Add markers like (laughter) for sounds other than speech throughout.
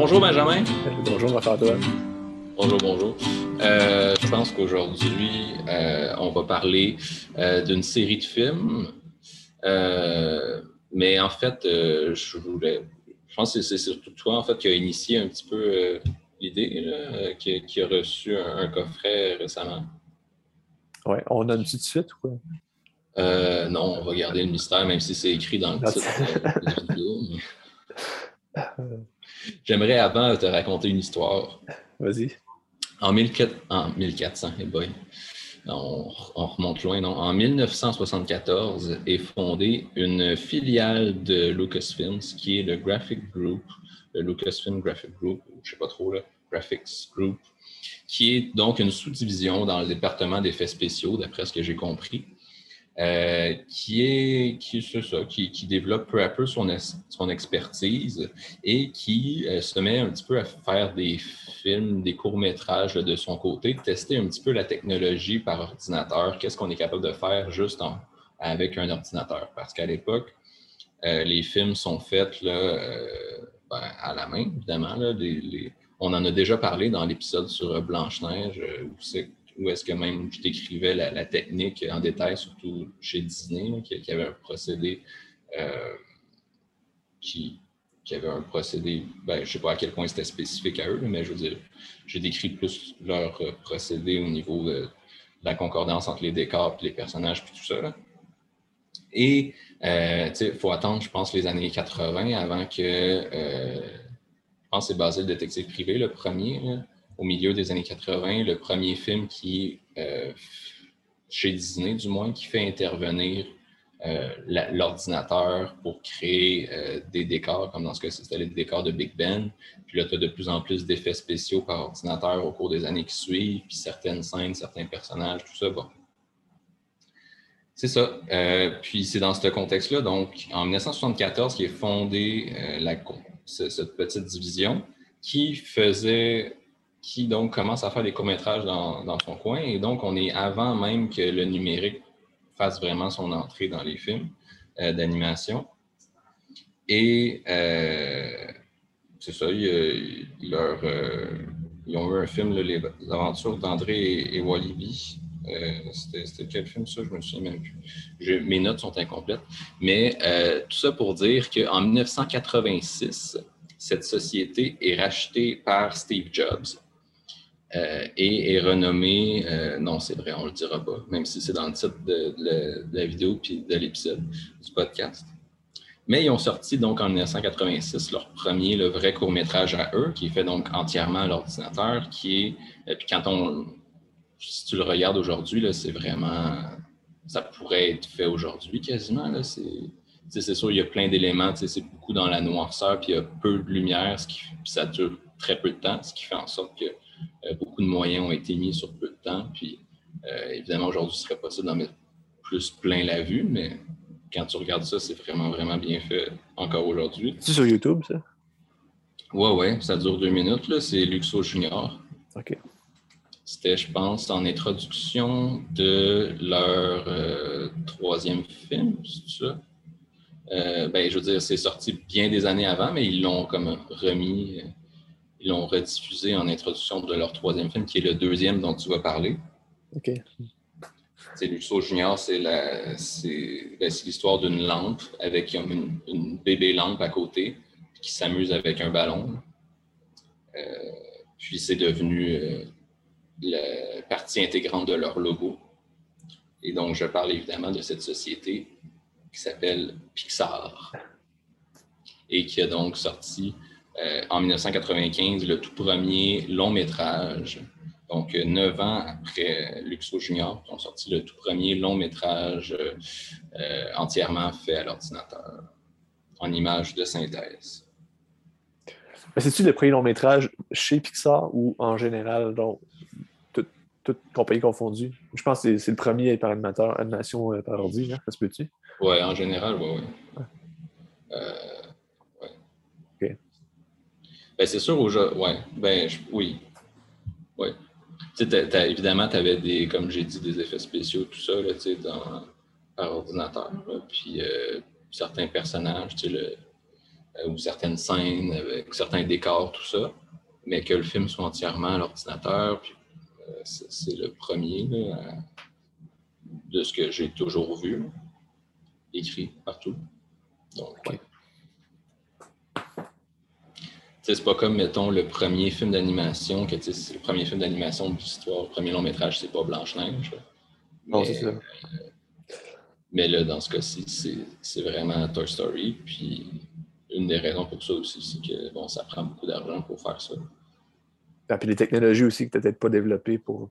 Bonjour Benjamin. Bonjour Marc-Antoine. Bonjour, bonjour. Euh, je pense qu'aujourd'hui, euh, on va parler euh, d'une série de films. mais en fait, je voulais. Je pense que c'est surtout toi en fait qui a initié un petit peu l'idée, qui, qui, a reçu un, coffret récemment. Ouais, on a une petite suite ou quoi? non, on va garder le mystère, même si c'est écrit dans le titre de la vidéo. (laughs) J'aimerais avant te raconter une histoire. Vas-y. En, 1400, hey boy. On, remonte loin, non? En 1974 est fondée une filiale de Lucasfilms qui est le Graphic Group, le Lucasfilm Graphic Group, je ne sais pas trop, là, Graphics Group, qui est donc une sous-division dans le département d'effets spéciaux, d'après ce que j'ai compris. Euh, qui est, qui, ça, qui, qui, développe peu à peu son, son expertise et qui euh, se met un petit peu à faire des films, des courts-métrages de son côté, tester un petit peu la technologie par ordinateur, qu'est-ce qu'on est capable de faire juste avec un ordinateur. Parce qu'à l'époque, euh, les films sont faits là, ben, à la main, évidemment. Là, on en a déjà parlé dans l'épisode sur Blanche-Neige, où c'est ou est-ce que même je décrivais la, technique en détail, surtout chez Disney, qui, avait un procédé euh, qui, avait un procédé, ben, je ne sais pas à quel point c'était spécifique à eux, mais je veux dire, j'ai décrit plus leur procédé au niveau de, la concordance entre les décors et les personnages puis tout ça. Et euh, il faut attendre, je pense, les années 80 avant que, euh, je pense c'est basé le détective privé, le premier, au milieu des années 80, le premier film qui, euh, chez Disney du moins, qui fait intervenir euh, l'ordinateur pour créer euh, des décors, comme dans ce cas c'était les décors de Big Ben. Puis là, tu as de plus en plus d'effets spéciaux par ordinateur au cours des années qui suivent, puis certaines scènes, certains personnages, tout ça. Bon. C'est ça. puis c'est dans ce contexte-là, donc en 1974, qui est fondée la, cette petite division qui faisait qui donc commence à faire des courts-métrages dans, son coin. Et donc, on est avant même que le numérique fasse vraiment son entrée dans les films euh, d'animation. Et euh, c'est ça, euh, ils, ont eu un film, Les aventures d'André et, Walibi. C'était quel film ça? Je me souviens même plus. mes notes sont incomplètes. Mais tout ça pour dire qu'en 1986, cette société est rachetée par Steve Jobs euh, et est renommé, euh, non, c'est vrai, on le dira pas, même si c'est dans le titre de, la vidéo puis de l'épisode du podcast. Mais ils ont sorti donc en 1986 leur premier, le vrai court-métrage à eux, qui est fait donc entièrement à l'ordinateur, qui est, euh, puis quand on, si tu le regardes aujourd'hui, c'est vraiment, ça pourrait être fait aujourd'hui quasiment, là, c'est sûr, il y a plein d'éléments, c'est beaucoup dans la noirceur, puis il y a peu de lumière, puis ça dure très peu de temps, ce qui fait en sorte que beaucoup de moyens ont été mis sur peu de temps. Puis, euh, évidemment, aujourd'hui, ce serait possible d'en mettre plus plein la vue, mais quand tu regardes ça, c'est vraiment, vraiment bien fait encore aujourd'hui. C'est sur YouTube, ça? Ouais, ouais, ça dure deux minutes. C'est Luxo Junior. OK. C'était, je pense, en introduction de leur euh, troisième film, c'est ça? ben, je veux dire, c'est sorti bien des années avant, mais ils l'ont comme remis ils l'ont rediffusé en introduction de leur troisième film, qui est le deuxième dont tu vas parler. OK. C'est Luxo Junior, c'est ben, l'histoire d'une lampe avec une, bébé lampe à côté qui s'amuse avec un ballon. Euh, puis c'est devenu euh, la partie intégrante de leur logo. Et donc, je parle évidemment de cette société qui s'appelle Pixar et qui a donc sorti euh, en 1995 le tout premier long métrage. Donc, euh, neuf ans après Luxo Junior, ont sorti le tout premier long métrage euh, entièrement fait à l'ordinateur, en images de synthèse. C'est-tu le premier long métrage chez Pixar ou en général, donc, toute compagnie confondue? Je pense que c'est le premier par animateur, animation par ordi, hein? ça se peut-tu? Oui, en général, oui, oui. Ben, c'est sûr, aujourd'hui, ouais, ben, oui. Oui. évidemment, tu avais des, comme j'ai dit, des effets spéciaux, tout ça, là, dans, par ordinateur. puis euh, certains personnages, le, ou certaines scènes avec certains décors, tout ça, mais que le film soit entièrement à l'ordinateur, c'est le premier de ce que j'ai toujours vu, écrit partout. Donc, c'est pas comme, mettons, le premier film d'animation, que c'est le premier film d'animation de l'histoire, le premier long métrage, c'est pas Blanche-Neige. Non, c'est ça. Euh, mais là, dans ce cas-ci, c'est vraiment Toy Story. Puis une des raisons pour ça aussi, c'est que bon, ça prend beaucoup d'argent pour faire ça. Et puis les technologies aussi que tu peut-être pas développées pour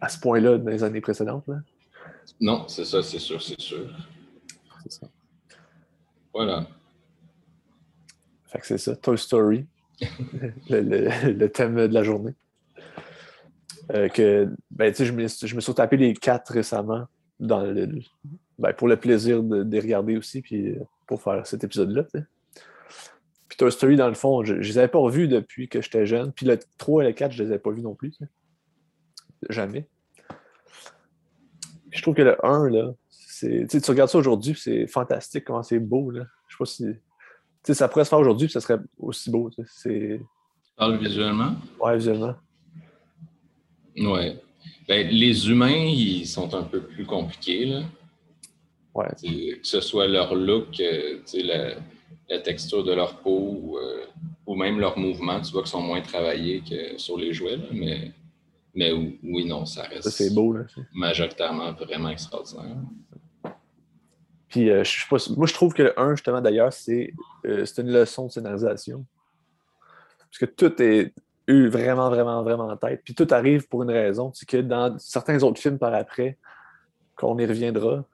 à ce point-là dans les années précédentes. Là. Non, c'est ça, c'est sûr, c'est sûr. C'est ça. Voilà. Fait que c'est ça, Toy Story, (laughs) le, thème de la journée. Euh, que, ben, je me, je me suis tapé les quatre récemment dans le, ben, pour le plaisir de, les regarder aussi, puis pour faire cet épisode-là. Puis Toy Story, dans le fond, je ne les avais pas revus depuis que j'étais jeune. Puis le 3 et le 4, je ne les avais pas vus non plus. Jamais. je trouve que le 1, là, c'est, tu regardes ça aujourd'hui, c'est fantastique comment c'est beau. Là. Je sais pas si ça pourrait se faire aujourd'hui, ça serait aussi beau. C'est... Parle visuellement? Ouais, visuellement. Ouais. Ben, les humains, ils sont un peu plus compliqués. Là. Ouais. que ce soit leur look, euh, la, la, texture de leur peau euh, ou, même leurs mouvements, tu vois qu'ils sont moins travaillés que sur les jouets. mais, mais oui, non, ça reste. Ça, c'est beau. Là. Majoritairement vraiment extraordinaire. Puis, euh, moi, je trouve que le 1, justement, d'ailleurs, c'est euh, une leçon de scénarisation. Parce que tout est eu vraiment, vraiment, vraiment en tête. Puis tout arrive pour une raison. C'est que dans certains autres films par après, qu'on y reviendra,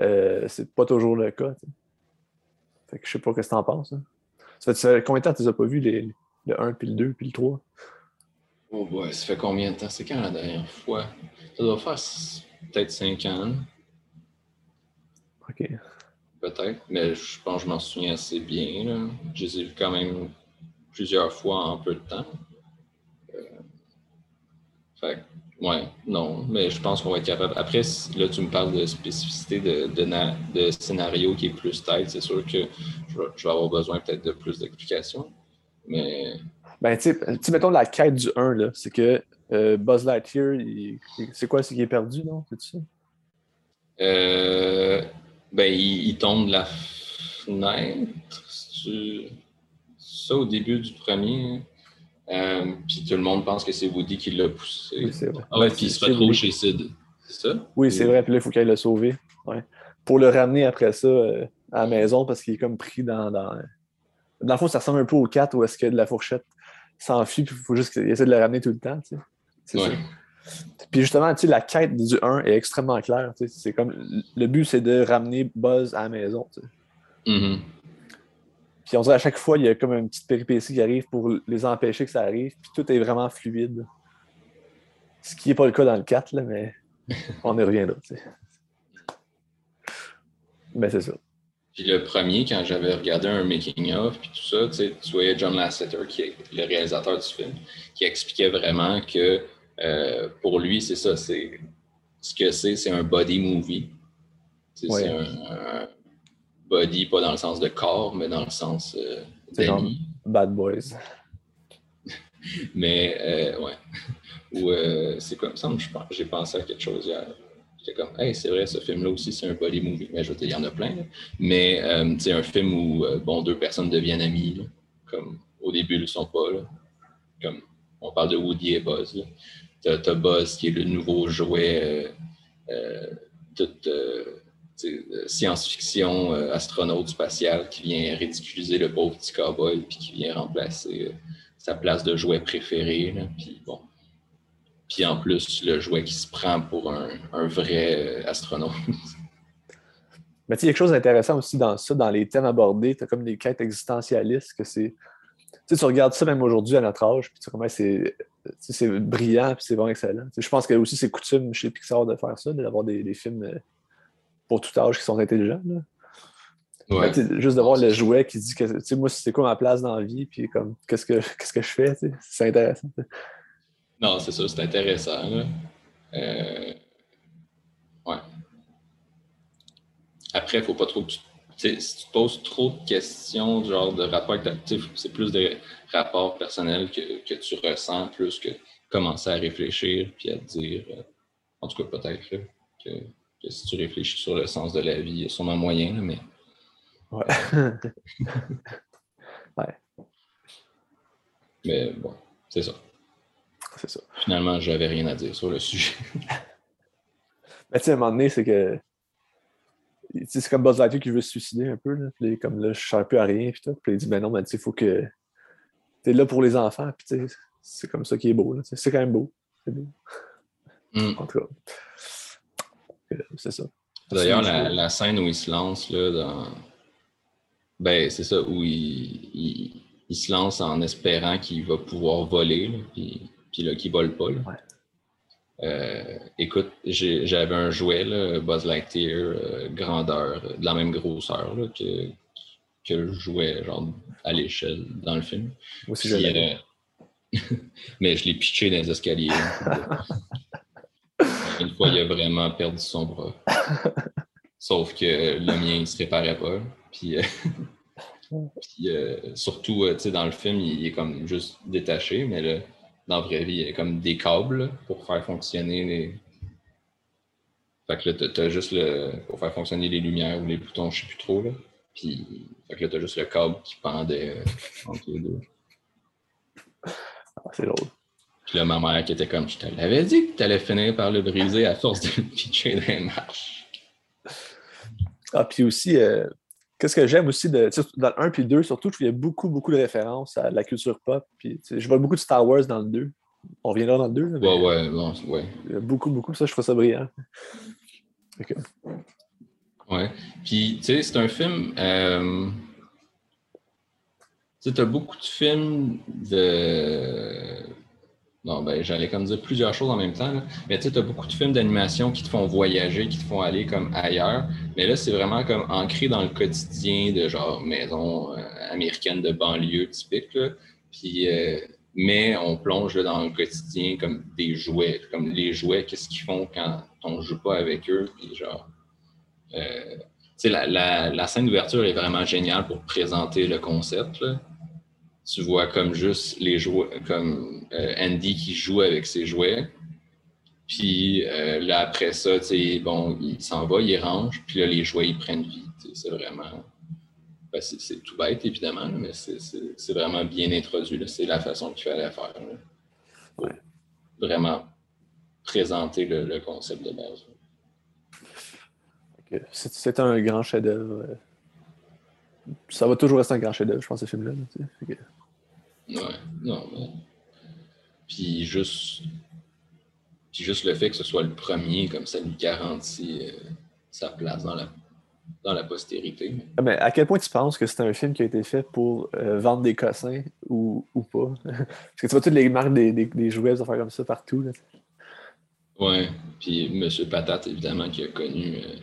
euh, c'est pas toujours le cas. Fait que je sais pas ce que tu en penses. Hein. Ça fait combien de temps tu as pas vus, les, le 1, puis le 2, puis le 3? Oh boy, ça fait combien de temps? C'est quand la dernière fois? Ça doit faire peut-être 5 ans. OK. Peut-être, mais je pense que je m'en souviens assez bien. Là. Je les ai vus quand même plusieurs fois en peu de temps. Euh, fait ouais, non, mais je pense qu'on va être capable. Après, là, tu me parles de spécificité de, de, scénario qui est plus tight. C'est sûr que je vais, avoir besoin peut-être de plus d'explications. Mais. Ben, tu sais, mettons la quête du 1, c'est que euh, Buzz Lightyear, c'est quoi? C'est qu'il est perdu, non? C'est ça? Euh, ben, il, tombe de la fenêtre. C'est ça au début du premier. Euh, puis tout le monde pense que c'est Woody qui l'a poussé. Oui, c'est vrai. Ah ouais, puis il se retrouve chez Sid. C'est ça? Oui, c'est vrai. Puis là, il faut qu'elle le sauver. Ouais. Pour le ramener après ça euh, à la maison parce qu'il est comme pris dans, dans. Dans le fond, ça ressemble un peu au 4 où est-ce que de la fourchette s'enfuit, puis il faut juste qu'il essaie de le ramener tout le temps. Tu sais. C'est ça. Puis justement, tu sais, la quête du 1 est extrêmement claire. C'est comme le but, c'est de ramener Buzz à la maison. Mm-hmm. Puis on dirait à chaque fois, il y a comme une petite péripétie qui arrive pour les empêcher que ça arrive. Puis tout est vraiment fluide. Ce qui n'est pas le cas dans le 4, là, mais on y reviendra. Mais c'est ça. Puis le premier, quand j'avais regardé un making-of, puis tout ça, tu voyais John Lasseter, qui est le réalisateur du film, qui expliquait vraiment que euh, pour lui, c'est ça. C'est ce que c'est, c'est un body movie. C'est un, body, pas dans le sens de corps, mais dans le sens euh, d'ami. Bad Boys. (laughs) mais euh, ouais. Ou euh, c'est comme ça, j'ai pensé à quelque chose hier. J'étais comme, hey, c'est vrai, ce film-là aussi, c'est un body movie. Mais je dire, il y en a plein. Mais c'est un film où bon, deux personnes deviennent amies. comme au début, ils ne sont pas. Là. Comme on parle de Woody et Buzz. Là. T'as Buzz qui est le nouveau jouet euh, euh, euh, science-fiction, astronaute spatial qui vient ridiculiser le pauvre petit cowboy puis qui vient remplacer sa place de jouet préféré. Puis bon. Puis en plus, le jouet qui se prend pour un, vrai astronaute. (laughs) Mais y a quelque chose d'intéressant aussi dans ça, dans les thèmes abordés. Tu as comme des quêtes existentialistes que c'est. Tu, tu regardes ça même aujourd'hui à notre âge, puis tu comment c'est c'est brillant et c'est vraiment excellent. je pense que aussi c'est coutume chez Pixar de faire ça, d'avoir des, films euh, pour tout âge qui sont intelligents. juste d'avoir le jouet qui dit que moi c'est quoi ma place dans la vie puis comme qu'est-ce que qu'est-ce que je fais c'est intéressant non c'est ça c'est intéressant euh, ouais après il faut pas trop si tu poses trop de questions, genre de rapport avec ta. C'est plus des rapports personnels que, que, tu ressens, plus que commencer à réfléchir puis à te dire, euh, en tout cas peut-être que, que, si tu réfléchis sur le sens de la vie, il y a sûrement moyen, mais. Ouais. (laughs) ouais. Mais bon, c'est ça. C'est ça. Finalement, j'avais rien à dire sur le sujet. (laughs) Mais tu sais, à un moment donné, c'est que. C'est comme Buzz Lightyear qui veut se suicider un peu. Là. Puis, comme là, je sers plus à rien. Puis, puis il dit, mais non, mais il faut que. T'es là pour les enfants. Puis, c'est comme ça qui est beau. C'est quand même beau. C'est beau. Mm. En tout cas. C'est ça. D'ailleurs, la, la, scène où il se lance, là, dans. Ben, c'est ça, où il, il, il, se lance en espérant qu'il va pouvoir voler, là, puis, puis là, qu'il vole pas. Là. Ouais. Euh, écoute, j'avais un jouet, là, Buzz Lightyear, euh, grandeur, de la même grosseur là, que, que le jouet, genre à l'échelle dans le film. Aussi, Puis, euh, (laughs) mais je l'ai pitché dans les escaliers. Une fois, il a vraiment perdu son bras. Sauf que le mien, il se réparait pas. Puis, (laughs) puis, surtout, tu sais, dans le film, il, il est comme juste détaché, mais là, dans la vraie vie, il y a comme des câbles pour faire fonctionner les. Fait que là, t'as- juste le. pour faire fonctionner les lumières ou les boutons, je sais plus trop, là. Puis, fait que là, t'as juste le câble qui pendait euh, entre les deux. Ah, c'est drôle. Puis là, ma mère qui était comme, je te l'avais dit que tu allais finir par le briser à force de le (laughs) pitcher dans les marches. Ah, puis aussi, euh, qu'est-ce que j'aime aussi de, dans le 1 puis le 2, surtout, je trouve qu'il y a beaucoup, beaucoup de références à la culture pop. Puis, je vois beaucoup de Star Wars dans le 2. On reviendra dans le 2. là, mais Ouais, ouais, bon, ouais. il y a beaucoup, beaucoup. Ça, je trouve ça brillant. Ok. Ouais. Puis, tu sais, c'est un film. Euh... Tu sais, t'as beaucoup de films de. Non, ben, j'allais comme dire plusieurs choses en même temps, là. mais tu sais, t'as beaucoup de films d'animation qui te font voyager, qui te font aller comme ailleurs. Mais là, c'est vraiment comme ancré dans le quotidien de genre maison euh, américaine de banlieue typique. Là. Puis, euh, mais on plonge là, dans le quotidien comme des jouets. Comme les jouets, qu'est-ce qu'ils font quand on joue pas avec eux. Puis genre. Euh, la, la scène d'ouverture est vraiment géniale pour présenter le concept. là. Tu vois comme juste les jouets, comme euh, Andy qui joue avec ses jouets. Puis euh, là, après ça, tu sais, bon, il s'en va, il range, puis là, les jouets, ils prennent vie. C'est vraiment. ben, c'est c'est tout bête, évidemment, mais c'est- vraiment bien introduit. C'est la façon qu'il fallait faire. Ouais. Vraiment présenter le, le concept de base. Ok. C'est un grand chef-d'œuvre. euh. Ça va toujours rester un grand chef-d'œuvre, je pense, ce film-là. Ouais, non, mais. Puis juste. Puis juste le fait que ce soit le premier, comme ça lui garantit euh, sa place dans la, dans la postérité. Ah, Mais à quel point tu penses que c'est un film qui a été fait pour euh, vendre des cossins ou, ou pas? (laughs) Parce que tu vois toutes les marques des, des, des jouets, des affaires comme ça partout. Là. Ouais, puis Monsieur Patate, évidemment, qui a connu. euh,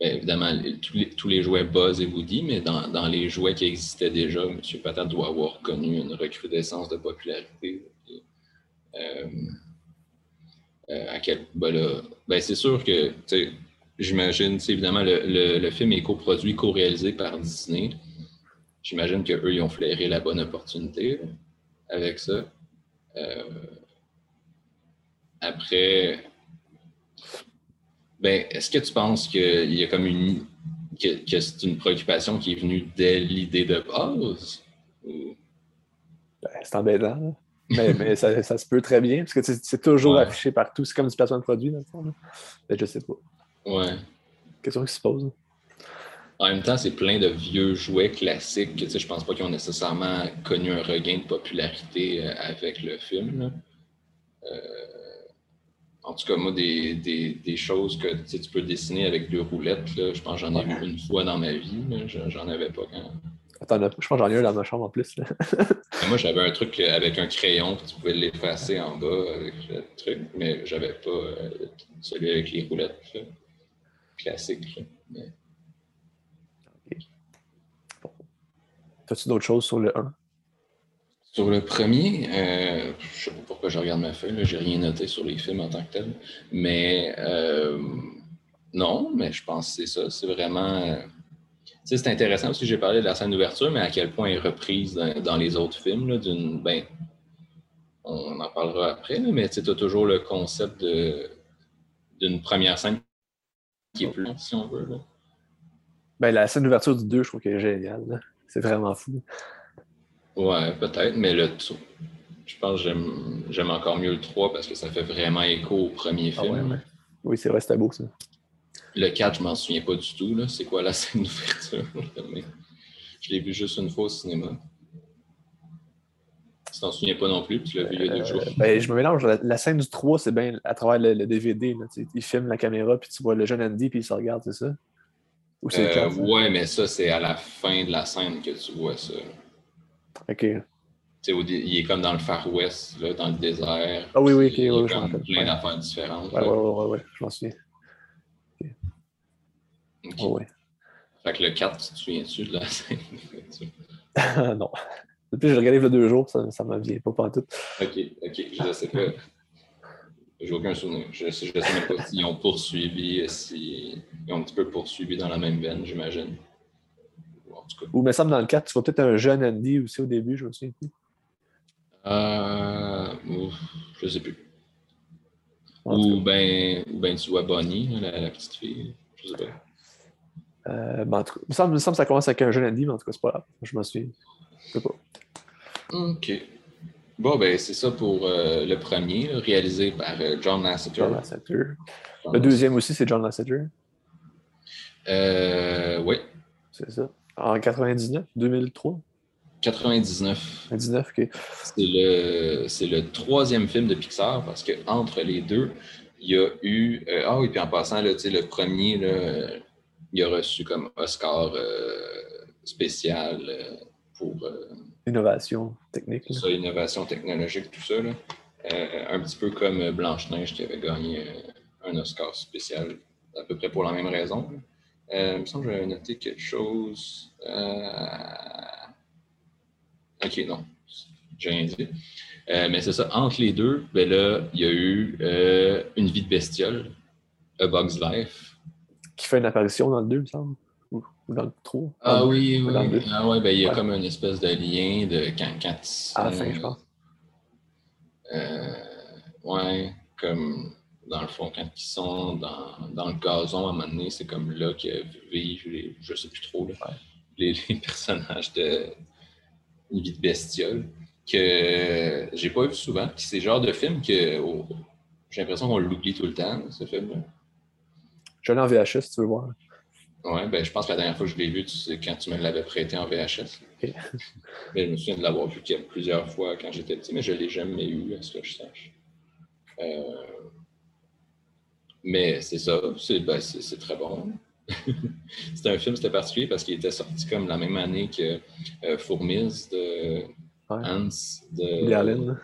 ben, évidemment, tous, les, tous les jouets Buzz et Woody, mais dans, dans les jouets qui existaient déjà, Monsieur Patate doit avoir connu une recrudescence de popularité. Euh, euh, à quel, ben là, ben c'est sûr que, j'imagine, évidemment, le, le, le film est coproduit, co-réalisé par Disney. J'imagine qu'eux, ils ont flairé la bonne opportunité avec ça. Euh, après, ben, est-ce que tu penses qu'il y a comme une que, que c'est une préoccupation qui est venue dès l'idée de base? Ou- Ben, c'est embêtant. là. Mais, mais ça, ça se peut très bien, parce que c'est toujours Ouais. affiché partout. C'est comme du placement de produit, dans le fond. là. Ben, je sais pas. Ouais. Question qui se pose. En même temps, c'est plein de vieux jouets classiques que je pense pas qu'ils ont nécessairement connu un regain de popularité euh, avec le film. là. Euh, en tout cas, moi, des, des, des choses que tu, peux dessiner avec deux roulettes, là, je pense que j'en ai vu une fois dans ma vie. J'en avais pas quand. Attends, je pense que j'en ai un dans ma chambre en plus. là. (laughs) Moi, j'avais un truc avec un crayon, puis tu pouvais l'effacer en bas avec le truc, mais j'avais pas euh, celui avec les roulettes là. classiques. là. Mais- As-tu d'autres choses sur le 1? Sur le premier, euh, je sais pas pourquoi je regarde ma feuille, là, j'ai rien noté sur les films en tant que tel, mais euh, non, mais je pense que c'est ça, c'est vraiment, euh, c'est intéressant parce que j'ai parlé de la scène d'ouverture, mais à quel point elle est reprise dans, les autres films. d'une, ben, on en parlera après, mais tu as toujours le concept d'une première scène qui est plus longue, si on veut. Ben, la scène d'ouverture du 2, je trouve qu'elle est géniale. C'est vraiment fou. Ouais, peut-être, mais le je pense que j'aime encore mieux le 3 parce que ça fait vraiment écho au premier ah film. Oui, c'est vrai, c'était beau ça. Le 4, je m'en souviens pas du tout. C'est quoi la (laughs) scène d'ouverture? je l'ai vu juste une fois au cinéma. Tu t'en souviens pas non plus, tu l'as vu il y a deux euh, jours. ben, je me mélange. La, scène du 3, c'est bien à travers le, DVD. Là, il filme la caméra, puis tu vois le jeune Andy, puis il se regarde, c'est ça? Ou c'est euh, Ouais, mais ça, c'est à la fin de la scène que tu vois ça. OK. il est comme dans le Far West, là, dans le désert. Ah oui, oui. Il y a comme plein d'affaires différentes. Ouais, ouais, ouais, je m'en souviens. Okay. ouais. Fait que le 4, tu te souviens-tu de la (laughs) scène? (laughs) non. Depuis que j'ai regardé il y a deux jours, ça ne me vient pas pas tout. OK, OK. Je ne sais pas. J'ai aucun souvenir. Je ne sais, même pas s'ils ont poursuivi, s'ils ont un petit peu poursuivi dans la même veine, j'imagine. Ou, me semble, dans le 4, tu vois peut-être un jeune Andy aussi au début, je me souviens plus. Euh, je ne sais plus. Ou bien ben, tu vois Bonnie, la, petite fille. Je sais pas. Euh, ben, il, me semble, que ça commence avec un jeune Andy, mais en tout cas, c'est pas grave. Je m'en souviens. Je sais pas. OK. Bon, ben, c'est ça pour euh, le premier, réalisé par euh, John Lasseter. John Lasseter. Le deuxième aussi, c'est John Lasseter. Euh, oui. C'est ça. En 99, 2003? 99. 99, OK. C'est le, c'est le troisième film de Pixar parce qu'entre les deux, il y a eu. ah oui, puis en passant, là, le premier, là, il a reçu comme Oscar spécial pour Innovation technique. Ça, innovation technologique, tout ça. Euh, un petit peu comme Blanche-Neige qui avait gagné euh, un Oscar spécial, à peu près pour la même raison. Euh, il me semble que j'avais noté quelque chose. Ok, non, j'ai rien dit. mais c'est ça, entre les deux, ben là, il y a eu Une vie de bestiole, A Bug's Life. Qui fait une apparition dans le 2, il me semble dans le trou. Ah oui, oui. Ah ouais, ben, il y a comme une espèce de lien de quand, quand À la fin, je pense. Euh, ouais, comme dans le fond, quand ils sont dans, dans le gazon à un moment donné, c'est comme là que vivent les, je sais plus trop, là, les, les, (laughs) personnages de Une vie de bestiole que j'ai pas vu souvent. C'est le genre de film que oh, j'ai l'impression qu'on l'oublie tout le temps, ce film-là. Je l'ai en VHS si tu veux voir. Oui, ben, je pense que la dernière fois que je l'ai vu, c'est quand tu me l'avais prêté en VHS. (laughs) mais je me souviens de l'avoir vu plusieurs fois quand j'étais petit, mais je ne l'ai jamais eu, à ce que je sache. Euh, mais c'est ça, c'est ben, très bon. (laughs) c'était un film, c'était particulier parce qu'il était sorti comme la même année que euh, Fourmise de Hans de. Woody Allen.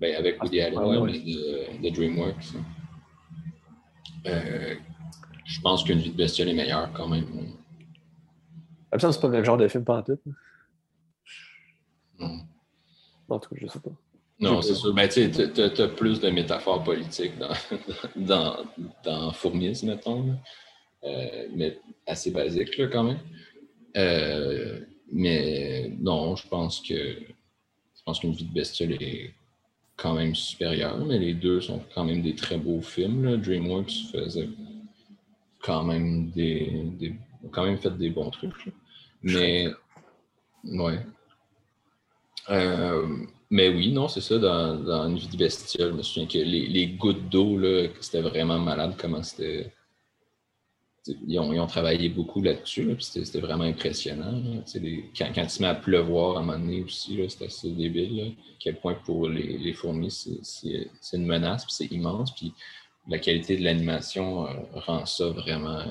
Ben, avec Woody ah, Allen, de, de, DreamWorks. Euh, je pense qu'une vie de bestiole est meilleure quand même. Ça, c'est pas le même genre de film pas en tout. Non. En tout cas, je sais pas. Non, c'est sûr. Ben, tu as, plus de métaphores politiques dans, (laughs) dans, dans Fourmis, mettons. Euh, mais assez basique, là, quand même. Euh, mais non, je pense que je pense qu'une vie de bestiole est quand même supérieure, mais les deux sont quand même des très beaux films. Là. DreamWorks faisait quand même des, quand même fait des bons trucs. Mais ouais. Euh, mais oui, non, c'est ça, dans, une vie de bestiole, je me souviens que les, gouttes d'eau, c'était vraiment malade comment c'était. Ils ont, ils ont, travaillé beaucoup là-dessus, c'était vraiment impressionnant. quand, quand il se met à pleuvoir à un moment donné aussi, c'était assez débile. à quel point pour les, les fourmis, c'est une menace, c'est immense. Puis la qualité de l'animation euh, rend ça vraiment,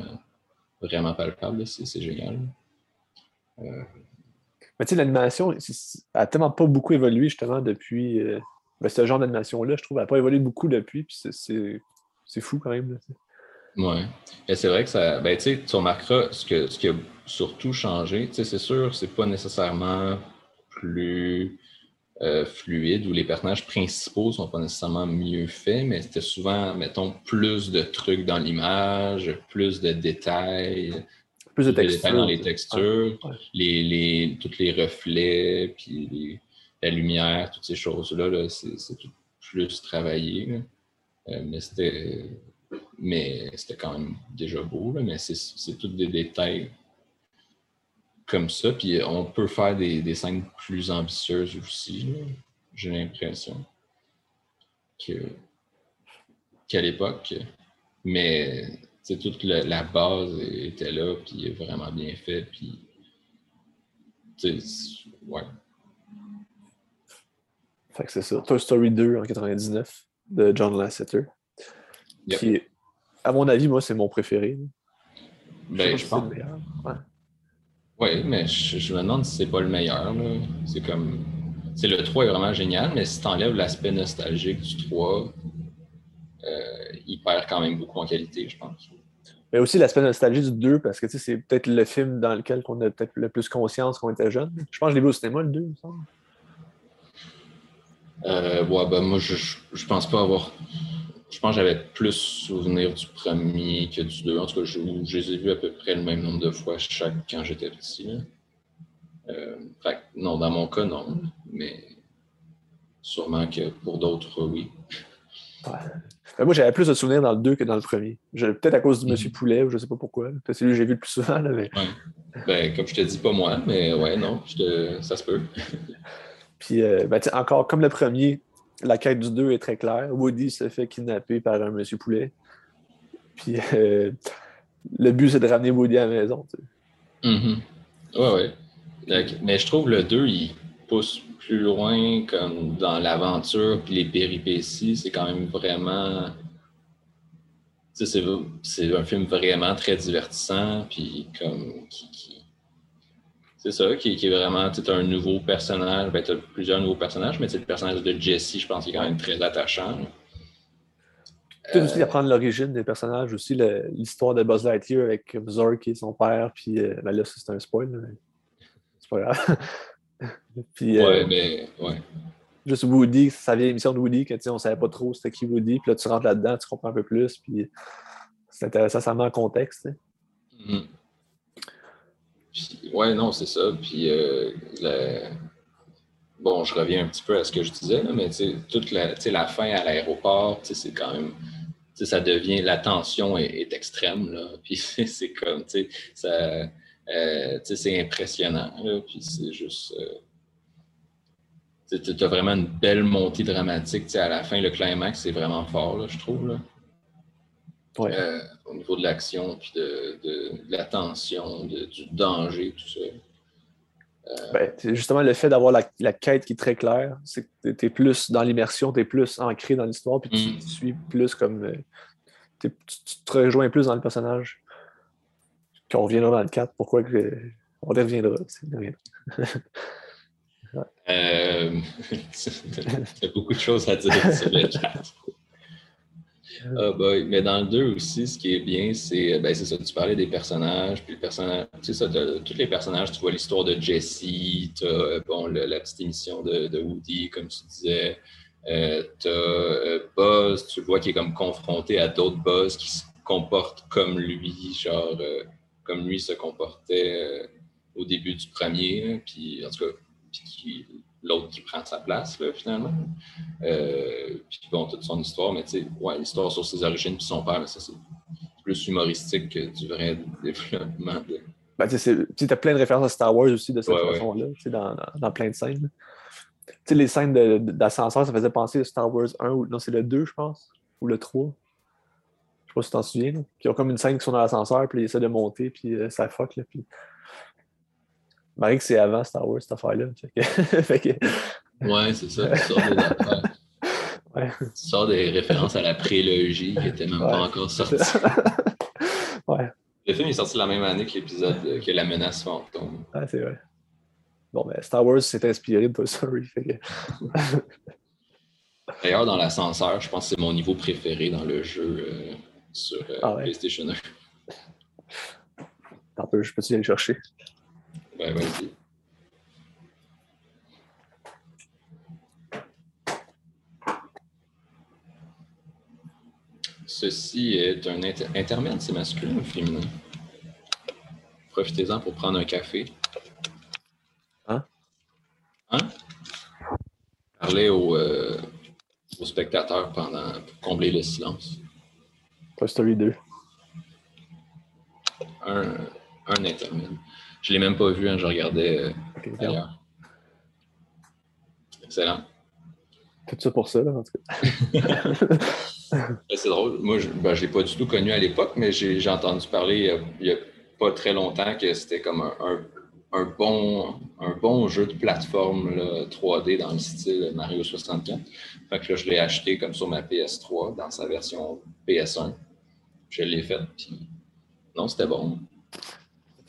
vraiment palpable. C'est génial. Mais tu sais, l'animation a tellement pas beaucoup évolué justement depuis. Euh, ben, ce genre d'animation-là, je trouve, n'a pas évolué beaucoup depuis. Puis c'est fou quand même. Oui. Et c'est vrai que ça. Ben, tu remarqueras ce, que, ce qui a surtout changé. C'est sûr, c'est pas nécessairement plus euh, fluide où les personnages principaux sont pas nécessairement mieux faits, mais c'était souvent, mettons, plus de trucs dans l'image, plus de détails. Plus de texture. dans les textures, Ouais. les, les, tous les reflets, puis les- la lumière, toutes ces choses-là, là, c'est tout plus travaillé. Euh, mais c'était mais c'était quand même déjà beau, là, mais c'est tous des détails comme ça. Puis on peut faire des, des scènes plus ambitieuses aussi, j'ai l'impression, qu'à l'époque. Mais c'est toute la, la base était là, puis vraiment bien fait. Puis, ouais. Fait que c'est ça. Toy Story 2 en 99 de John Lasseter. Yep. Qui à mon avis, moi, c'est mon préféré. Ben, je c'est pense. le meilleur. Ouais. Oui, mais je, je me demande si c'est pas le meilleur. C'est comme. C'est le 3 est vraiment génial, mais si tu enlèves l'aspect nostalgique du 3, euh, il perd quand même beaucoup en qualité, je pense. Mais aussi l'aspect nostalgie du 2, parce que tu sais, c'est peut-être le film dans lequel on a peut-être le plus conscience qu'on était jeune. Je pense que je l'ai vu au cinéma, le 2, il me semble. Euh, ouais, ben moi, je, je, je pense pas avoir. Je pense que j'avais plus souvenir du premier que du 2. En tout cas, je, je les ai vus à peu près le même nombre de fois chaque quand j'étais petit. là. Euh, fait non, dans mon cas, non. Mais sûrement que pour d'autres, oui. Ben, moi, j'avais plus de souvenirs dans le 2 que dans le premier. Peut-être à cause du. Monsieur Poulet, ou je sais pas pourquoi. C'est lui que j'ai vu le plus souvent. là, mais... Ben, comme je te dis, pas moi, mais ouais, non, je te- ça se peut. (laughs) Puis, euh, ben, encore comme le premier, la quête du 2 est très claire. Woody se fait kidnapper par un Monsieur Poulet. Puis, euh, le but, c'est de ramener Woody à la maison. tu sais. Mhm. Ouais, ouais. Mais je trouve le 2, il pousse plus loin comme dans l'aventure puis les péripéties. C'est quand même vraiment. Tu c'est, c'est un film vraiment très divertissant. Puis comme. Qui, qui- C'est ça, qui, qui est vraiment. Tu un nouveau personnage. Ben, tu as plusieurs nouveaux personnages, mais tu sais, le personnage de Jesse, je pense qu'il est quand même très attachant. Peut-être aussi apprendre l'origine des personnages, aussi l'histoire de Buzz Lightyear avec Zork et son père. Puis, euh, ben là, c'est un spoil. mais C'est pas grave. (laughs) (laughs) puis, euh, mais. Ouais. juste Woody, ça vient l'émission de Woody, que on savait pas trop c'était qui Woody. Puis là, tu rentres là-dedans, tu comprends un peu plus. Puis, c'est intéressant, ça met en contexte. sais. Mhm. Puis, ouais, non, c'est ça. Puis, euh, bon, je reviens un petit peu à ce que je disais, là, mais toute la, la fin à l'aéroport, c'est quand même. Ça devient. La tension est, est extrême, là. (laughs) Puis c'est comme, tu sais, ça. Euh, c'est impressionnant, là. Puis c'est juste. euh, tu as vraiment une belle montée dramatique. À la fin, le climax, c'est vraiment fort, là, je trouve. Là. Ouais. Euh, au niveau de l'action, puis de, de- de la tension, de- du danger, tout ça. Ben, justement, le fait d'avoir la, la quête qui est très claire, c'est que tu es plus dans l'immersion, tu es plus ancré dans l'histoire, puis tu, Mm. tu suis plus comme. tu te rejoins plus dans le personnage. Qu'on reviendra dans le 4, pourquoi que. On y reviendra. Euh, (laughs) Il y a beaucoup de choses à dire sur le chat. (laughs) Ah boy. Mais dans le 2 aussi, ce qui est bien, c'est ben, c'est ça, tu parlais des personnages, puis le personnage, tu sais ça, tous les personnages, tu vois l'histoire de Jesse, tu as bon, le- la petite émission de, de Woody, comme tu disais, euh, tu as Buzz, tu vois qui est comme confronté à d'autres Buzz qui se comportent comme lui, genre euh, comme lui se comportait euh, au début du premier, là, puis en tout cas, puis l'autre qui prend sa place, là, finalement. Euh, puis bon, toute son histoire, mais tu sais, ouais, l'histoire sur ses origines puis son père, ça, c'est plus humoristique que du vrai (laughs) développement. De... Ben, tu as plein de références à Star Wars aussi de cette Ouais, façon-là, dans, dans, dans plein de scènes. Tu sais, les scènes d'ascenseur, ça faisait penser à Star Wars 1 ou non, c'est le 2, je pense, ou le 3. Pas si tu t'en souviens. là. Qui ont comme une scène qui sont dans l'ascenseur, puis ils essaient de monter, puis euh, ça fuck. Là, puis... Marie, que c'est avant Star Wars, cette affaire-là. (laughs) Que- Ouais, c'est ça, tu sors des affaires. (laughs) Ouais. Tu sors des références à la prélogie qui n'était même pas encore sortie. (laughs) ouais, Le film est sorti la même année que l'épisode euh, que La menace fantôme. ouais, c'est vrai. Bon, ben, Star Wars s'est inspiré de Toy Story. Que... D'ailleurs, dans l'ascenseur, je pense que c'est mon niveau préféré dans le jeu euh, sur euh, Ah ouais. PlayStation 1. Attends peu, je peux-tu aller le chercher? Ben, vas-y. Ceci est un inter- intermède, c'est masculin ou féminin? profitez-en pour prendre un café. Hein? Hein? Parlez aux, euh, aux spectateurs pendant, pour combler le silence. Toy Story 2. Un, un intermède. Je ne l'ai même pas vu, hein, je regardais euh, ailleurs. Excellent. Tout ça pour ça, là, en tout cas. (laughs) Ben, C'est drôle. Moi, je ne l'ai pas du tout connu à l'époque, mais j'ai entendu parler euh, il n'y a pas très longtemps que c'était comme un, un- un bon, un bon jeu de plateforme là, 3D dans le style Mario 64. Fait que là, je l'ai acheté comme sur ma PS3 dans sa version PS1. Je l'ai fait, puis non, c'était bon.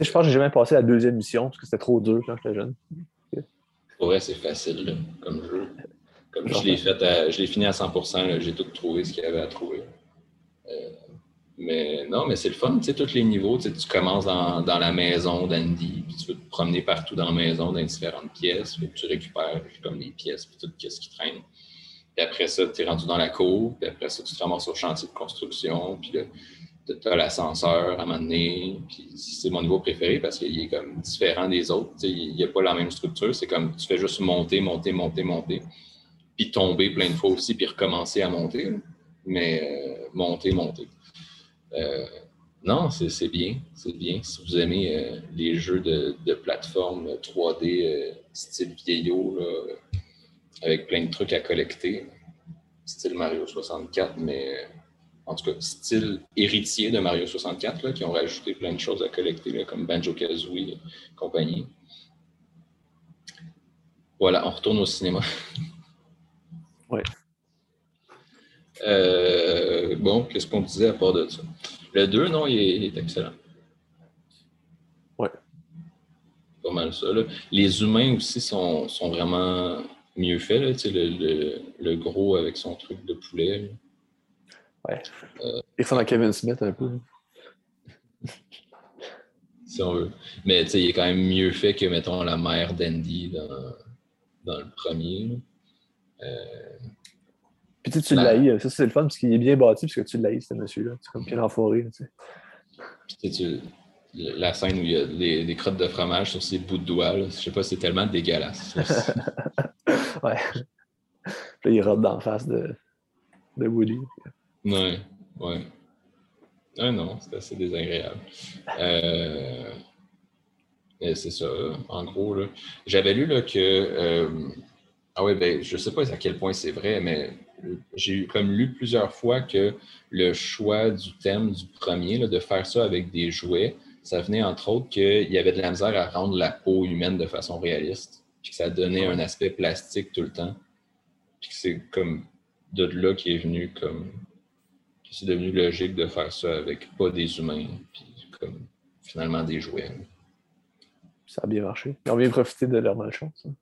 Je pense que j'ai jamais passé la deuxième mission parce que c'était trop dur quand j'étais jeune. Pour vrai, c'est facile là, comme jeu. Comme je l'ai fait, à- je l'ai fini à 100%, là, j'ai tout trouvé ce qu'il y avait à trouver. Euh, mais non, mais c'est le fun, tu sais, tous les niveaux, tu commences dans, dans la maison d'Andy, puis tu veux te promener partout dans la maison, dans différentes pièces, puis tu récupères comme les pièces, puis tout ce qui traîne. Puis après ça, tu es rendu dans la cour, puis après ça, tu te ramasses au chantier de construction, puis tu as l'ascenseur à un moment donné, puis c'est mon niveau préféré parce qu'il est comme différent des autres. Il n'y a pas la même structure, c'est comme tu fais juste monter, monter, monter, monter, puis tomber plein de fois aussi, puis recommencer à monter. Mais euh, monter, monter. Euh, non, c'est bien, c'est bien. Si vous aimez euh, les jeux de, de plateforme 3D euh, style vieillot, là, avec plein de trucs à collecter, style Mario 64, mais en tout cas, style héritier de Mario 64, là, qui ont rajouté plein de choses à collecter, là, comme Banjo-Kazooie et compagnie. Voilà, on retourne au cinéma. (laughs) Ouais. Euh, bon, qu'est-ce qu'on disait à part de ça? Le 2, non, il est, il est excellent. Ouais. Pas mal ça. là. Les humains aussi sont, sont vraiment mieux faits. Là, le, le- le gros avec son truc de poulet. là. Il ressemble à Kevin Smith un peu. (laughs) si on veut. Mais il est quand même mieux fait que, mettons, la mère d'Andy dans, dans le premier. Euh, Puis tu sais, tu l'haïs. Ça, c'est le fun parce qu'il est bien bâti parce que tu l'haïs, ce monsieur-là. C'est comme quel enfoiré. puis tu- la scène où il y a des, des crottes de fromage sur ses bouts de doigts, là, je sais pas, c'est tellement dégueulasse. (laughs) Ouais. Puis là, il rote d'en face de, de Woody. ouais, ouais. Ah non, c'est assez désagréable. Euh, c'est ça, en gros. J'avais lu là, que. euh, ah ouais, ben, je sais pas à quel point c'est vrai, mais j'ai comme lu plusieurs fois que le choix du thème du premier, là, de faire ça avec des jouets, ça venait entre autres qu'il y avait de la misère à rendre la peau humaine de façon réaliste, puis que ça donnait un aspect plastique tout le temps. Puis que c'est comme de là qui est venu comme. c'est devenu logique de faire ça avec pas des humains, puis comme finalement des jouets. Ça a bien marché. Ils ont bien profité de leur malchance. hein.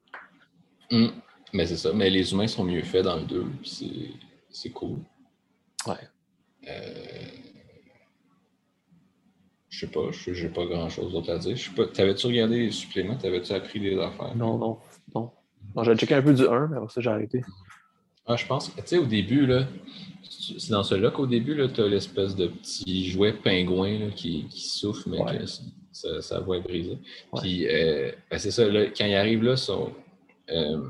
Hum, Mais c'est ça. Mais les humains sont mieux faits dans le 2, puis c'est- c'est cool. Ouais. Euh, Je sais pas, je j'ai pas grand chose d'autre à dire. Je sais pas. T'avais-tu regardé les suppléments? T'avais-tu appris des affaires? Non, non, non. Non, j'avais checké un peu du 1, mais après ça, j'ai arrêté. Ah, je pense que, tu sais, au début, là, c'est dans celui-là qu'au début, là, t'as l'espèce de petit jouet pingouin là, qui, qui souffle, mais Ouais. que sa voix est brisée. Ouais. Puis, euh, ben, c'est ça, là, quand ils arrivent là, ils sont, euh,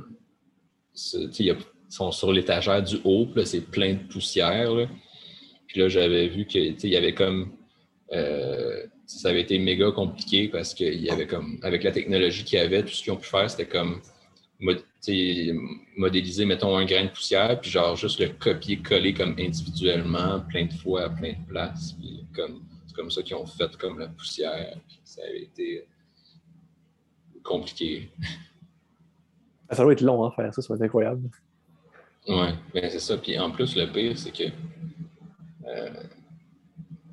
il y a- ils sont sur l'étagère du haut, puis là, c'est plein de poussière. là. Puis là, j'avais vu que, tu sais, il y avait comme. Euh, ça avait été méga compliqué parce qu'il y avait comme. Avec la technologie qu'il y avait, tout ce qu'ils ont pu faire, c'était comme mod- modéliser, mettons, un grain de poussière, puis genre juste le copier-coller comme individuellement, plein de fois, à plein de places. Puis comme, c'est comme ça qu'ils ont fait comme la poussière. Puis ça avait été compliqué. (laughs) Ça doit être long à faire, ça, ça va être incroyable. Ouais, ben c'est ça. Puis en plus, le pire, c'est que, euh,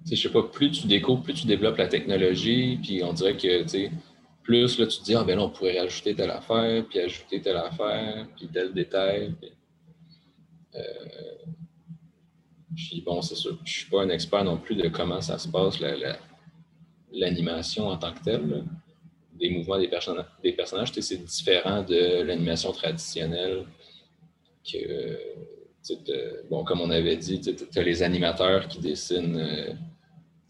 je sais pas, plus tu découvres, plus tu développes la technologie, puis on dirait que, tu sais, plus là, tu te dis, ah ben là, on pourrait rajouter telle affaire, puis ajouter telle affaire, puis tel détail. Puis, euh, bon, c'est sûr, je suis pas un expert non plus de comment ça se passe, la- la- l'animation en tant que telle, des mouvements des, personna- des personnages, c'est différent de l'animation traditionnelle que, bon, comme on avait dit, tu as les animateurs qui dessinent, euh,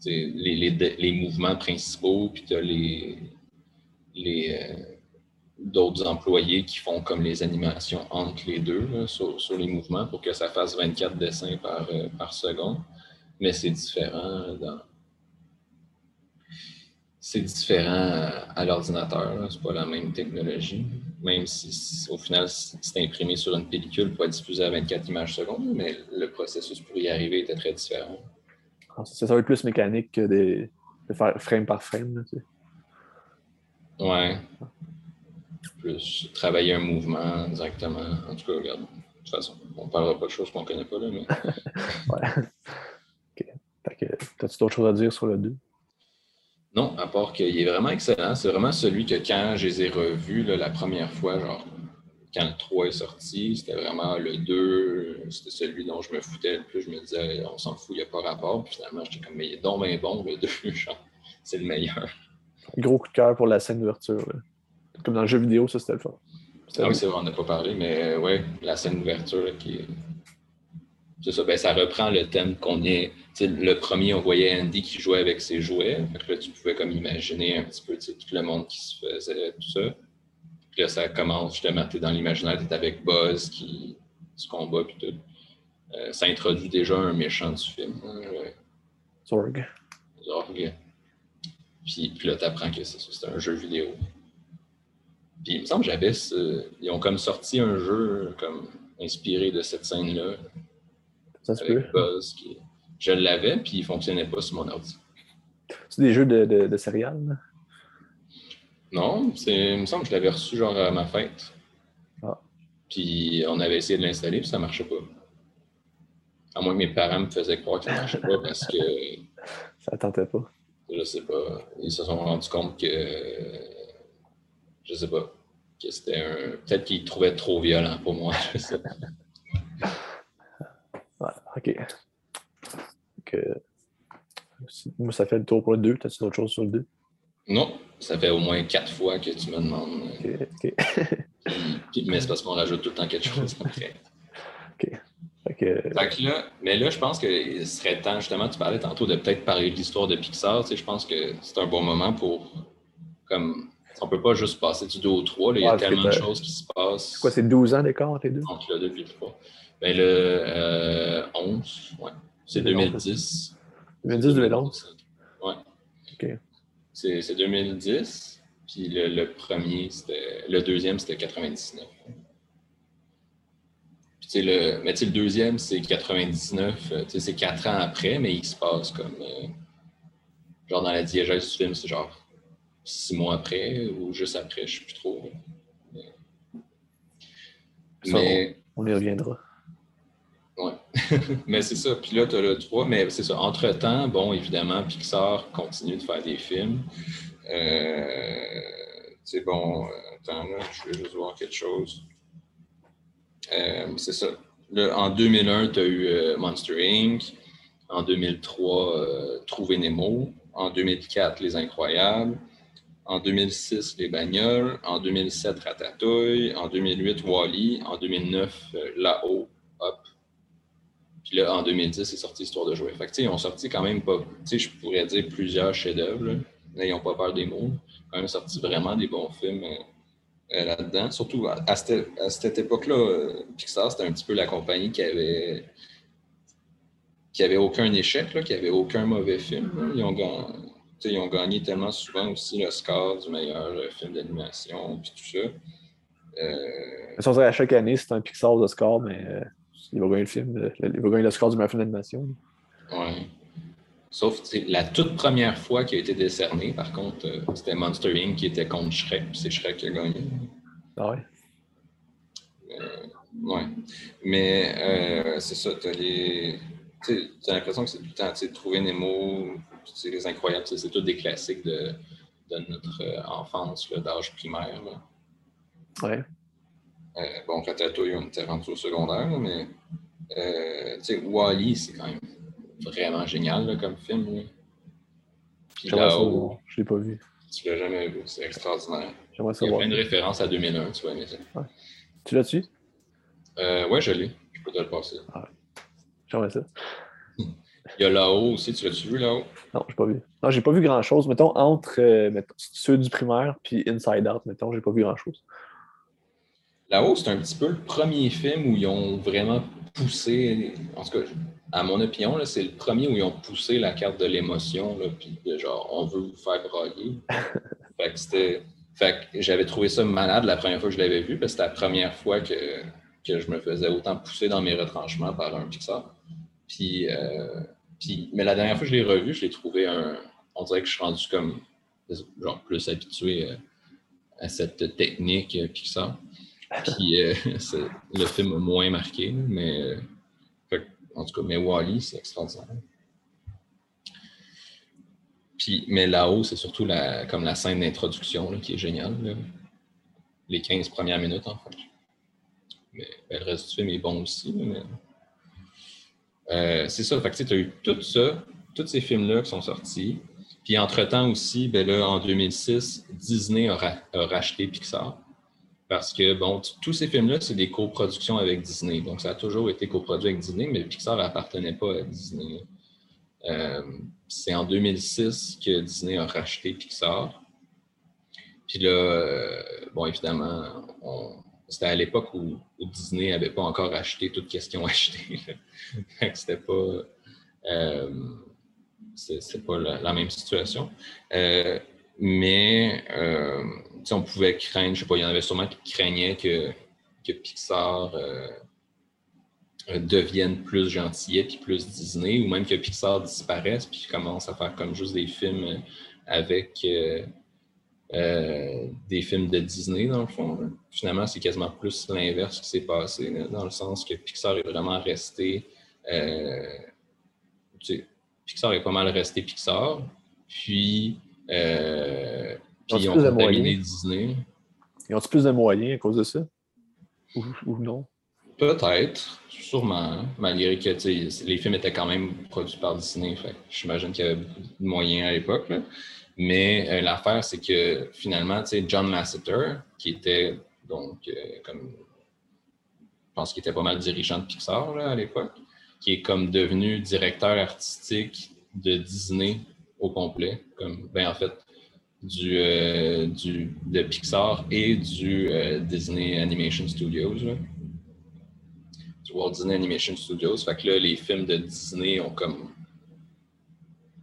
les, les, mouvements principaux, puis tu as les, les, euh, d'autres employés qui font comme les animations entre les deux sur, sur, les mouvements pour que ça fasse 24 dessins par, euh, par seconde. Mais c'est différent c'est différent à l'ordinateur, c'est pas la même technologie. Même si, au final, c'est imprimé sur une pellicule pour être diffusé à 24 images secondes, mais le processus pour y arriver était très différent. Ça, va être plus mécanique que des, de faire frame par frame. Ouais. Plus travailler un mouvement directement. En tout cas, regarde. De toute façon, on ne parlera pas de choses qu'on ne connaît pas là, mais. (laughs) ouais. OK. T'as-tu d'autres choses à dire sur le 2? Non, à part qu'il est vraiment excellent. C'est vraiment celui que quand je les ai revus la première fois, genre quand le 3 est sorti, c'était vraiment le 2, c'était celui dont je me foutais le plus. Je me disais, on s'en fout, il n'y a pas rapport. Puis finalement, j'étais comme, mais il est donc bien bon, le 2, (laughs) c'est le meilleur. Gros coup de cœur pour la scène d'ouverture. Comme dans le jeu vidéo, ça c'était le fun. Ah oui, c'est vrai, on n'a pas parlé, mais ouais, la scène d'ouverture qui est c'est ça, ben, ça reprend le thème qu'on est. Le premier, on voyait Andy qui jouait avec ses jouets. là, tu pouvais comme imaginer un petit peu tout le monde qui se faisait, tout ça. Puis là, ça commence justement, tu es dans l'imaginaire, tu es avec Buzz qui se combat, puis tout. Euh, ça introduit déjà un méchant du film. Hein, Zorg. Zorg. Puis, puis là, tu apprends que c'est un jeu vidéo. Puis il me semble que j'avais. Ils ont comme sorti un jeu comme inspiré de cette scène-là. Ça se peut. Je l'avais, puis il ne fonctionnait pas sur mon ordi. C'est des jeux de, de, de céréales? Non, il me semble que je l'avais reçu genre à ma fête. Ah. Puis on avait essayé de l'installer, puis ça ne marchait pas. À moins que mes parents me faisaient croire que ça ne marchait pas parce que. (laughs) Ça tentait pas. Je sais pas. Ils se sont rendus compte que. Je sais pas. Que c'était un. Peut-être qu'ils trouvaient trop violent pour moi. Je sais pas. (laughs) OK. Moi, ça fait le tour pour le 2. T'as-tu d'autres choses sur le 2? Non, ça fait au moins quatre fois que tu me demandes. OK. mais c'est parce qu'on rajoute tout le temps quelque chose après. (laughs) OK. là, mais là, je pense qu'il serait temps, justement, tu parlais tantôt de peut-être parler de l'histoire de Pixar. Tu sais, je pense que c'est un bon moment pour. Comme, on peut pas juste passer du 2 au 3. il y a tellement de choses qui se passent. C'est quoi, c'est 12 ans d'écart entre les deux? Entre le 2 et le 3. Ben, le 11, euh, ouais. C'est 2010. 2010-2011? Ouais. OK. C'est 2010. Puis le, premier, c'était. Le deuxième, c'était 99. Puis, le, mais le deuxième, c'est 99. Euh, c'est quatre ans après, mais il se passe comme. Euh, genre dans la diégèse du film, c'est genre six mois après ou juste après, je ne sais plus trop. Mais, on y reviendra. Oui, (laughs) mais c'est ça. Puis là, tu as le 3, mais c'est ça. Entre-temps, bon, évidemment, Pixar continue de faire des films. Euh, c'est bon, attends, là, je vais juste voir quelque chose. Euh, c'est ça. en 2001, tu as eu euh, Monster Inc. En 2003, Trouver Nemo. En 2004, Les Incroyables. En 2006, Les Bagnoles. En 2007, Ratatouille. En 2008, Wally. En 2009, Là-haut, Hop là, en 2010, c'est sorti Histoire de jouer. Fait que, ils ont sorti quand même pas, je pourrais dire plusieurs chefs-d'œuvre. Là, ils n'ont pas peur des mots. Quand même sorti vraiment des bons films euh, euh, là-dedans. Surtout à, cette, époque-là, euh, Pixar, c'était un petit peu la compagnie qui avait qui avait aucun échec, là, qui avait aucun mauvais film. Ils ont, gagné, ils ont gagné tellement souvent aussi le score du meilleur film d'animation, puis tout ça. Euh... à chaque année, c'est un Pixar de score, mais il va gagner le film. Il va gagner le score du meilleur film d'animation. Oui. Sauf la toute première fois qui a été décerné, par contre, euh, c'était Monster Inc. qui était contre Shrek, puis c'est Shrek qui a gagné. Ah ouais? Euh, ouais. Mais euh, c'est ça, tu as les. L'impression que c'est tout le temps, tu trouver Nemo, c'est les incroyables, c'est tous des classiques de, de notre enfance, d'âge primaire. Là. Ouais. Euh, bon, Ratatouille, on était rendu au secondaire, mais euh, tu sais, Wally, c'est quand même vraiment génial comme film. Puis là-haut, je l'ai pas vu. Tu l'as jamais vu, c'est extraordinaire. Il y a plein de références à 2001, tu vois, mais ouais. Tu l'as tu euh, Ouais, je l'ai. Je peux te le passer. Ah, J'aimerais ça. Il y a là-haut aussi, tu l'as-tu vu là-haut? Non, j'ai pas vu. Non, j'ai pas vu grand-chose. Mettons, entre euh, ceux du primaire puis Inside Out, mettons, j'ai pas vu grand-chose. Là-haut, c'est un petit peu le premier film où ils ont vraiment poussé, en tout cas, à mon opinion, c'est le premier où ils ont poussé la carte de l'émotion, puis genre, on veut vous faire brailler. (laughs) fait que c'était. Fait que j'avais trouvé ça malade la première fois que je l'avais vu, parce que c'était la première fois que, que, je me faisais autant pousser dans mes retranchements par un Pixar. Puis, euh, puis, mais la dernière fois que je l'ai revu, je l'ai trouvé un. On dirait que je suis rendu comme genre plus habitué euh, à cette technique Pixar. Puis (laughs) le film moins marqué, mais en tout cas, mais Wally, c'est extraordinaire. Puis, mais là-haut, c'est surtout la, comme la scène d'introduction qui est géniale. Les 15 premières minutes, en fait. Mais ben, le reste du film est bon aussi. Euh, c'est ça. Fait tu as eu tout ça, tous ces films-là qui sont sortis. Puis entre-temps aussi, ben là, en 2006, Disney a racheté Pixar. Parce que, bon, tous ces films-là, c'est des coproductions avec Disney. Donc, ça a toujours été coproduit avec Disney, mais Pixar n'appartenait pas à Disney. Euh, c'est en 2006 que Disney a racheté Pixar. Puis là, euh, bon, évidemment, c'était à l'époque où, Disney n'avait pas encore acheté toute question (laughs) achetée. c'était pas, euh, pas la, même situation. Mais on pouvait craindre, je sais pas, il y en avait sûrement qui craignaient que, que Pixar euh, devienne plus gentillet puis plus Disney, ou même que Pixar disparaisse puis commence à faire comme juste des films avec euh, euh, des films de Disney, dans le fond. Finalement, c'est quasiment plus l'inverse qui s'est passé, dans le sens que Pixar est vraiment resté. Pixar est pas mal resté Pixar. Puis, ils ont plus de moyens? Disney. Ils ont plus de moyens à cause de ça? Ou, non? Peut-être, sûrement, malgré que les films étaient quand même produits par Disney. J'imagine qu'il y avait beaucoup de moyens à l'époque. Mais euh, l'affaire, c'est que finalement, John Lasseter, qui était donc euh, comme je pense qu'il était pas mal dirigeant de Pixar à l'époque, qui est comme devenu directeur artistique de Disney au complet. Comme, ben, en fait, du, euh, du, de Pixar et du euh, Disney Animation Studios. Du Walt Disney Animation Studios. Fait que là, les films de Disney ont comme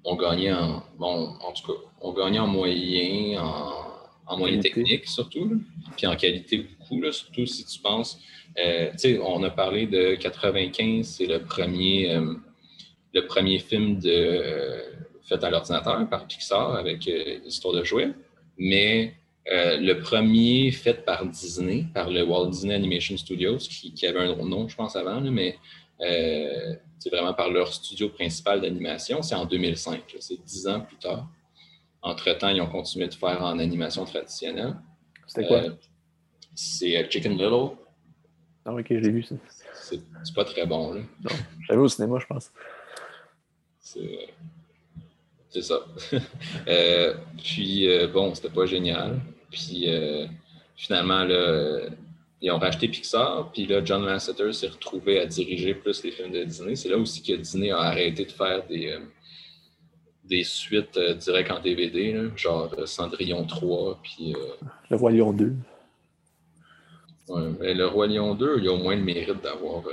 ont gagné en bon, en tout cas, ont gagné en moyen, en, en moyen technique surtout, puis en qualité beaucoup, là, surtout si tu penses. Euh, on a parlé de 95, c'est le premier, le premier film de fait à l'ordinateur par Pixar avec euh, Histoire de jouets, mais euh, le premier fait par Disney, par le Walt Disney Animation Studios, qui, avait un nom, je pense, avant, mais euh, c'est vraiment par leur studio principal d'animation, c'est en 2005, c'est dix ans plus tard. Entre-temps, ils ont continué de faire en animation traditionnelle. C'était quoi? c'est Chicken Little. Ah, ok, j'ai vu ça. C'est pas très bon, là. Non, j'avais au cinéma, je pense. C'est c'est ça. (laughs) Euh, puis, euh, bon, c'était pas génial. Puis, euh, finalement, là, ils ont racheté Pixar. Puis là, John Lasseter s'est retrouvé à diriger plus les films de Disney. C'est là aussi que Disney a arrêté de faire des, des suites directes en DVD, genre Cendrillon 3. Puis, Le Roi Lion 2. Ouais, mais le Roi Lion 2, il a au moins le mérite d'avoir.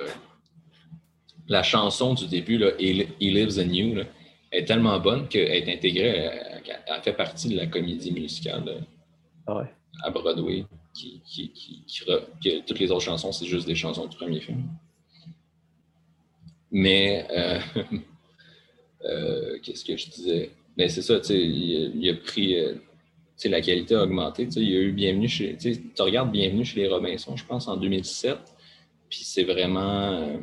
la chanson du début, là, He, Lives in You, est tellement bonne qu'elle est intégrée, elle, fait partie de la comédie musicale ah à Broadway, qui, que toutes les autres chansons, c'est juste des chansons du premier film. Mais, euh, (laughs) euh, qu'est-ce que je disais? Mais c'est ça, tu sais, il, a pris, euh, tu sais, la qualité a augmenté. Tu sais, il y a eu Bienvenue chez, tu regardes Bienvenue chez les Robinson, je pense, en 2007, puis c'est vraiment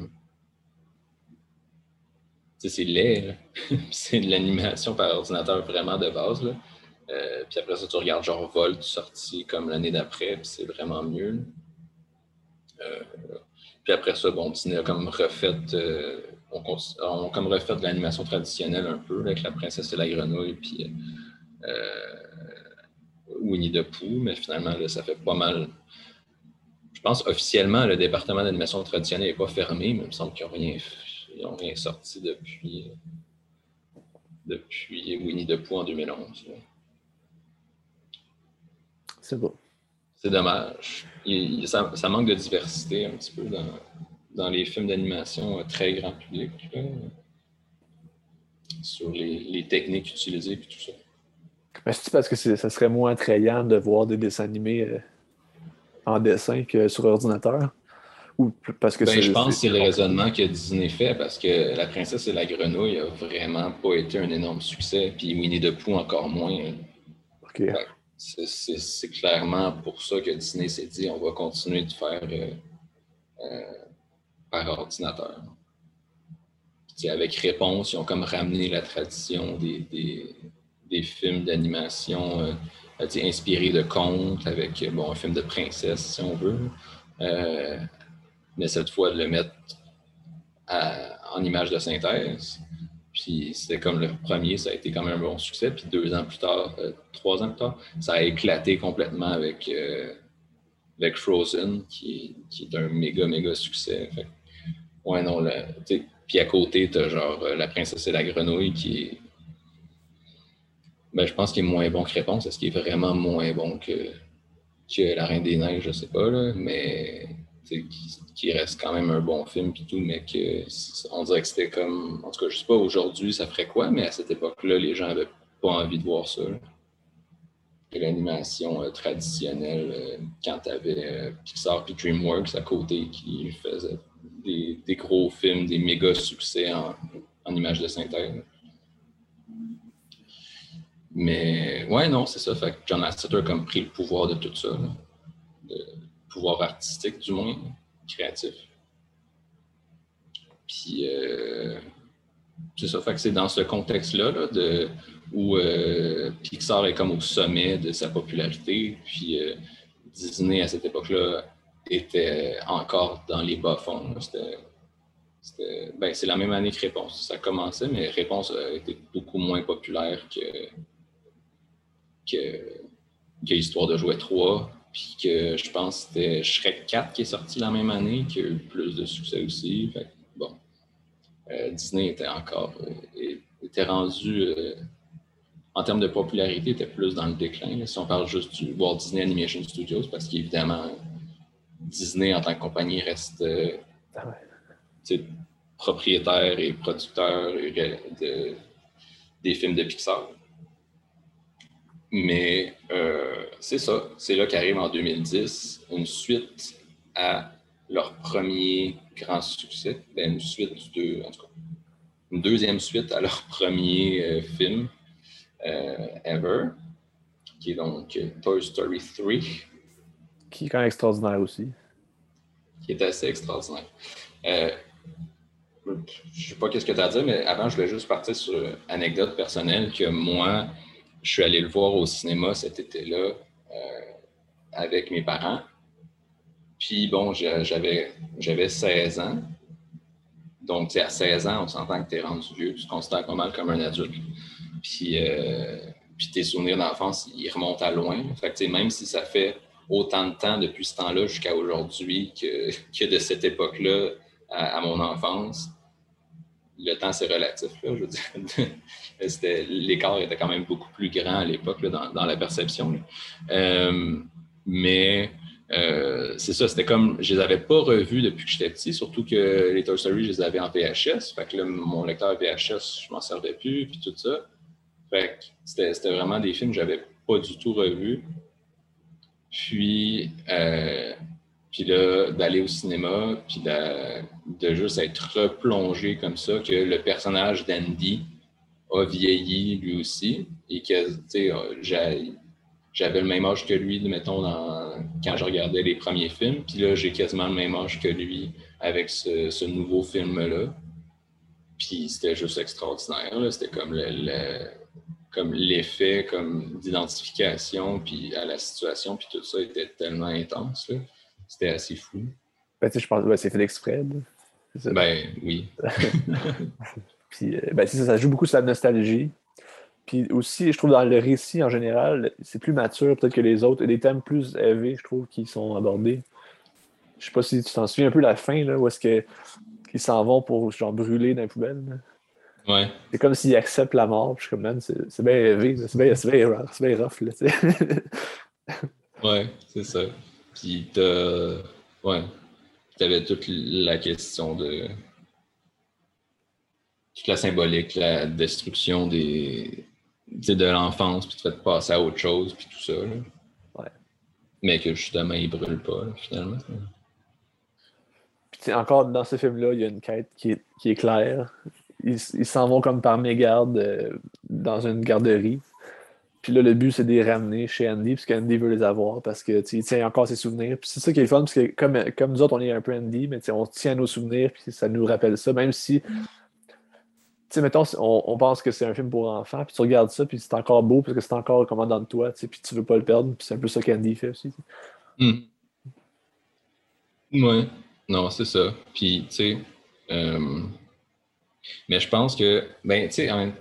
c'est laid. (laughs) c'est de l'animation par ordinateur vraiment de base. Là. Euh, puis après ça, tu regardes genre Volt sorti comme l'année d'après, puis c'est vraiment mieux. Euh, puis après ça, bon, Disney a comme refait, euh, on, comme refait de l'animation traditionnelle un peu, avec la princesse et la grenouille, puis Winnie the Pooh, mais finalement, là, ça fait pas mal. Je pense officiellement, le département d'animation traditionnelle n'est pas fermé, mais il me semble qu'il n'y a rien Ils n'ont rien sorti depuis, depuis Winnie the Pooh en 2011. C'est beau. C'est dommage. ça, manque de diversité un petit peu dans, les films d'animation euh, très grand public. sur les, techniques utilisées et tout ça. C'est parce que ça serait moins attrayant de voir des dessins animés euh, en dessin que sur ordinateur? Ou parce que ben, je pense que c'est le raisonnement que Disney fait parce que La Princesse et la Grenouille a vraiment pas été un énorme succès, puis Winnie the Pooh encore moins. C'est clairement pour ça que Disney s'est dit on va continuer de faire euh, euh, par ordinateur. avec Réponse, ils ont comme ramené la tradition des, des, films d'animation euh, inspirés de contes, avec bon, un film de princesse, si on veut. Mais cette fois, de le mettre en image de synthèse. Puis c'était comme le premier, ça a été quand même un bon succès. Puis deux ans plus tard, euh, trois ans plus tard, ça a éclaté complètement avec, euh, avec Frozen, qui, est un méga, méga succès. ouais, non, puis à côté, tu as genre euh, La princesse et la grenouille qui est. Ben, je pense qu'il est moins bon que Réponse. Est-ce qu'il est vraiment moins bon que, que La Reine des Neiges? Je sais pas, là, mais qui, reste quand même un bon film puis tout, mais que on dirait que c'était comme. En tout cas, je sais pas aujourd'hui ça ferait quoi, mais à cette époque-là, les gens n'avaient pas envie de voir ça. L'animation euh, traditionnelle, euh, quand tu avais euh, Pixar et DreamWorks à côté qui faisaient des, gros films, des méga succès en, en images de synthèse. Mais ouais, non, c'est ça. Fait que John Lasseter a comme pris le pouvoir de tout ça pouvoir artistique, du moins, créatif. Puis, euh, c'est ça, fait que c'est dans ce contexte-là de, où euh, Pixar est comme au sommet de sa popularité, puis euh, Disney à cette époque-là était encore dans les bas-fonds. Ben, c'est la même année que Réponse. Ça commençait, mais Réponse a été beaucoup moins populaire que, que, que Histoire de jouer 3 puis que je pense que c'était Shrek 4 qui est sorti la même année, qui a eu plus de succès aussi. bon, euh, Disney était encore, euh, était rendu, euh, en termes de popularité, était plus dans le déclin. si on parle juste du Walt Disney Animation Studios, parce qu'évidemment, Disney en tant que compagnie reste ah propriétaire et producteur de, des films de Pixar. Mais euh, c'est ça, c'est là qu'arrive en 2010 une suite à leur premier grand succès, ben, une suite de, en tout cas, une deuxième suite à leur premier euh, film euh, ever, qui est donc Toy Story 3. Qui est quand même extraordinaire aussi. Qui est assez extraordinaire. je ne sais pas qu'est-ce que tu as à dire, mais avant, je voulais juste partir sur une anecdote personnelle que moi, je suis allé le voir au cinéma cet été-là euh, avec mes parents. Puis bon, j'avais, j'avais 16 ans. Donc, à 16 ans, on s'entend que tu es rendu vieux, tu te considères pas mal comme un adulte. Puis, euh, puis tes souvenirs d'enfance, ils remontent à loin. Fait que, même si ça fait autant de temps depuis ce temps-là jusqu'à aujourd'hui que, (laughs) que de cette époque-là à, mon enfance, le temps, c'est relatif. Là, je veux dire. (laughs) l'écart était quand même beaucoup plus grand à l'époque dans, la perception. Euh, mais euh, c'est ça, c'était comme, je les avais pas revus depuis que j'étais petit, surtout que les Toy Story, je les avais en VHS. Fait que là, mon lecteur VHS, je m'en servais plus, puis tout ça. Fait que c'était vraiment des films que j'avais pas du tout revus. Puis, euh, puis là, d'aller au cinéma, puis de, juste être replongé comme ça, que le personnage d'Andy a vieilli lui aussi, et que, tu sais, j'avais le même âge que lui, mettons, quand je regardais les premiers films, puis là, j'ai quasiment le même âge que lui avec ce, nouveau film-là. Puis c'était juste extraordinaire, c'était comme le, comme l'effet comme d'identification puis à la situation puis tout ça était tellement intense. C'était assez fou. Ben, je pense que c'est fait exprès. Ben oui. (laughs) Puis, euh, ben, ça, ça joue beaucoup sur la nostalgie. Puis aussi, je trouve dans le récit en général, c'est plus mature peut-être que les autres. Il y a des thèmes plus élevés, je trouve, qui sont abordés. Je sais pas si tu t'en souviens un peu la fin, là, où est-ce que ils s'en vont pour genre brûler dans les poubelles. Ouais. C'est comme s'ils acceptent la mort. Puis je suis comme, man, c'est bien élevé, c'est bien, bien, bien rough, là, tu sais. ouais, c'est ça. Puis t'as. Ouais. T'avais toute la question de. Toute la symbolique, la destruction des. de l'enfance, puis de fait passer à autre chose, puis tout ça. Là. Ouais. Mais que justement, ils brûlent pas, là, finalement. Puis encore dans ce film-là, il y a une quête qui est, qui est claire. Ils s'en vont comme par mégarde euh, dans une garderie. Puis là, le but, c'est de les ramener chez Andy, puisque Andy veut les avoir, parce que il tient encore ses souvenirs. Puis c'est ça qui est fun, parce que comme, comme nous autres, on est un peu Andy, mais on tient nos souvenirs, puis ça nous rappelle ça, même si. Sais, mettons, on, pense que c'est un film pour enfants, puis tu regardes ça, puis c'est encore beau, parce que c'est encore comme dans toi, tu sais, puis tu veux pas le perdre, puis c'est un peu ça qu'Andy fait aussi. Hmm. Ouais, non, c'est ça. Puis, tu sais, euh, mais je pense que, ben, tu sais,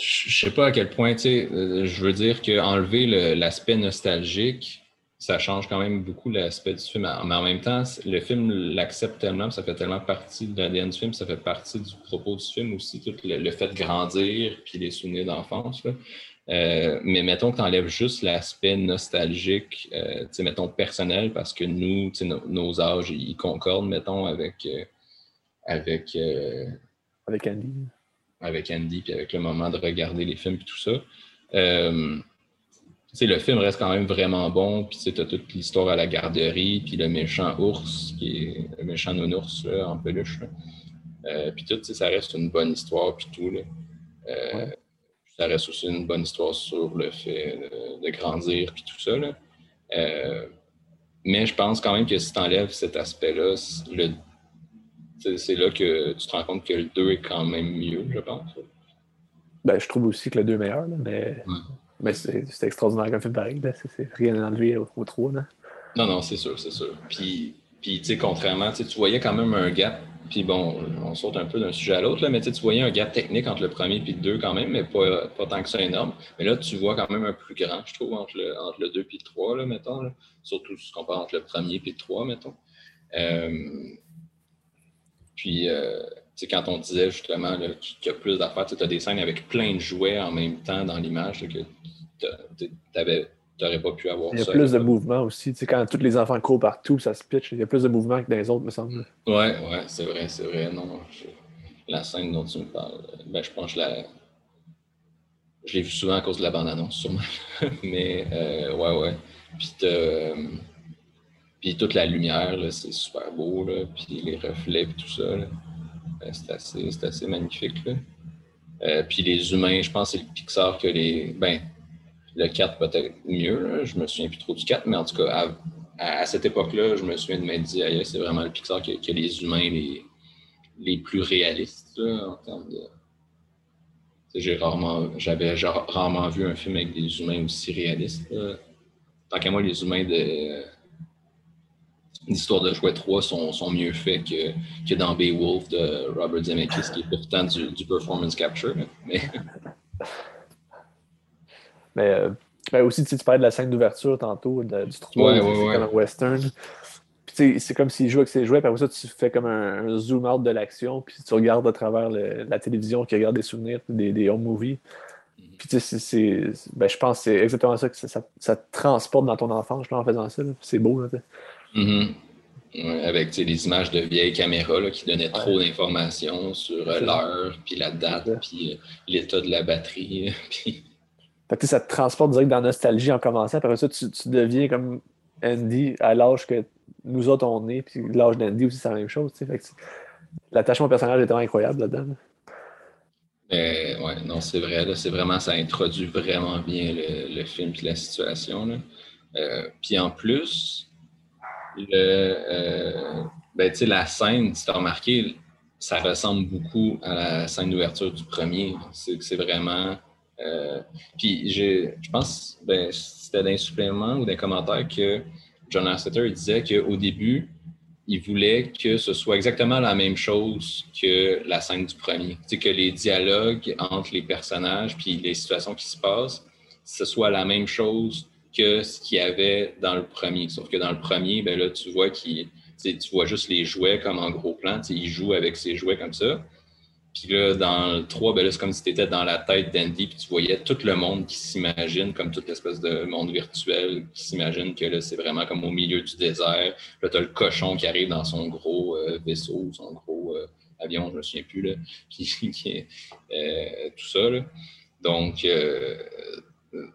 je sais pas à quel point, tu sais, euh, je veux dire qu'enlever l'aspect nostalgique, ça change quand même beaucoup l'aspect du film. Mais en même temps, le film l'accepte tellement, ça fait tellement partie de l'ADN du film, ça fait partie du propos du film aussi, tout le, fait de grandir, puis les souvenirs d'enfance. Euh, mais mettons que tu enlèves juste l'aspect nostalgique, euh, mettons personnel, parce que nous, nos âges, ils concordent, mettons, avec. avec avec Andy avec Andy, puis avec le moment de regarder les films, puis tout ça. Euh, le film reste quand même vraiment bon, puis tu as toute l'histoire à la garderie, puis le méchant ours, qui est le méchant nounours en peluche. Euh, puis tout, ça reste une bonne histoire, puis tout. Là. Euh, ça reste aussi une bonne histoire sur le fait de, grandir, puis tout ça. Là. Euh, mais je pense quand même que si tu enlèves cet aspect-là, c'est là que tu te rends compte que le 2 est quand même mieux, je pense. Ben, je trouve aussi que le 2 est meilleur, mais, mais c'est extraordinaire comme film pareil. C'est rien à enlever au, 3. Là. Non, non, c'est sûr, c'est sûr. Puis, puis tu sais, contrairement, tu voyais quand même un gap. Puis bon, on saute un peu d'un sujet à l'autre, mais tu voyais un gap technique entre le premier et le 2 quand même, mais pas, pas tant que ça énorme. Mais là, tu vois quand même un plus grand, je trouve, entre le, entre le 2 et le 3, là, mettons. Surtout si tu compares entre le premier et le 3, mettons. Euh, puis, euh, quand on disait justement qu'il y a plus d'affaires, tu as des scènes avec plein de jouets en même temps dans l'image que tu n'aurais pas pu avoir. Il y a plus de mouvement aussi. quand tous les enfants courent partout, ça se pitch, il y a plus de mouvement que dans les autres, me semble. Oui, ouais, c'est vrai, c'est vrai. Non, la scène dont tu me parles, ben, je pense que je la. Je l'ai vu souvent à cause de la bande-annonce, sûrement. (laughs) Mais, euh, ouais, ouais. Puis, puis toute la lumière, c'est super beau, là, puis les reflets, et tout ça. Euh, c'est assez, assez, magnifique. Là. Euh, puis les humains, je pense que c'est le Pixar que les. Ben, le 4 peut-être mieux, là. je me souviens plus trop du 4, mais en tout cas, à, cette époque-là, je me souviens de m'être dit, c'est vraiment le Pixar qui a, les humains les, les plus réalistes en termes de. Rarement, j'avais rarement vu un film avec des humains aussi réalistes. Tant qu'à moi, les humains de l'histoire de Jouet 3 sont, sont mieux faits que, que, dans Beowulf de Robert Zemeckis, qui est pourtant du, du performance capture. Mais, mais (laughs) euh, ben aussi, tu, parlais de la scène d'ouverture tantôt, du 3, ouais, c'est comme un western. C'est comme s'il joue avec ses jouets, puis après ça, tu fais comme un, zoom out de l'action, puis tu regardes à travers la télévision qui regarde des souvenirs, des, des home movies. Mm-hmm. Puis c'est, ben, je pense que c'est exactement ça que ça, ça, te transporte dans ton enfance en faisant ça. C'est beau. Là, Mm-hmm. avec les images de vieilles caméras qui donnaient trop d'informations sur euh, l'heure, puis la date, puis euh, l'état de la batterie. (laughs) Puis... ça te transporte direct dans la nostalgie en commençant. Après ça, tu, deviens comme Andy à l'âge que nous autres on est, puis l'âge d'Andy aussi, c'est la même chose. L'attachement au personnage est vraiment incroyable là-dedans. Ben, ouais, non, c'est vrai. C'est vraiment, ça introduit vraiment bien le, film et la situation. Euh, puis en plus, le, euh, ben, la scène, si tu as remarqué, ça ressemble beaucoup à la scène d'ouverture du premier. C'est vraiment. Euh, puis je, pense, ben, c'était d'un supplément ou d'un commentaire que John Lasseter disait qu'au début, il voulait que ce soit exactement la même chose que la scène du premier. C'est que les dialogues entre les personnages puis les situations qui se passent, ce soit la même chose que ce qu'il y avait dans le premier. Sauf que dans le premier, ben là, tu vois qu'il tu vois juste les jouets comme en gros plan. Il joue avec ses jouets comme ça. Puis là, dans le 3, ben c'est comme si tu étais dans la tête d'Andy, puis tu voyais tout le monde qui s'imagine, comme toute espèce de monde virtuel, qui s'imagine que là, c'est vraiment comme au milieu du désert. Là, tu as le cochon qui arrive dans son gros euh, vaisseau, son gros euh, avion, je ne me souviens plus, là, (laughs) qui, euh, tout ça. Là. Donc,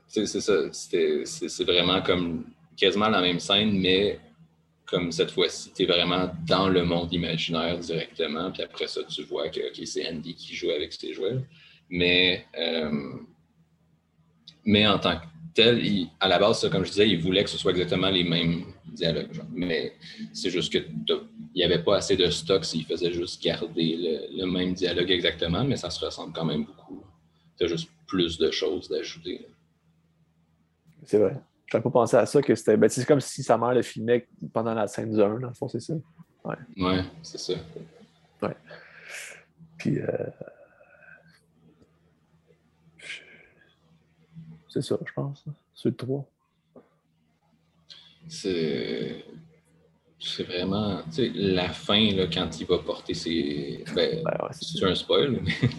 c'est ça. C'est vraiment comme quasiment la même scène, mais comme cette fois-ci, tu es vraiment dans le monde imaginaire directement, puis après ça, tu vois que c'est Andy qui joue avec ses jouets. Mais, euh, mais en tant que tel, à la base, comme je disais, il voulait que ce soit exactement les mêmes dialogues. Mais c'est juste qu'il n'y avait pas assez de stock s'il faisait juste garder le, même dialogue exactement, mais ça se ressemble quand même beaucoup. Tu as juste plus de choses d'ajouter. C'est vrai. Je n'avais pas pensé à ça, que c'était. Ben, c'est comme si sa mère le filmait pendant la scène du 1, dans le fond, c'est ça. Ouais. Ouais, c'est ça. Ouais. Puis. Euh... C'est ça, je pense. C'est le 3. C'est. C'est vraiment. Tu sais, la fin, là, quand il va porter ses. Ben, ben c'est un spoil. Mais...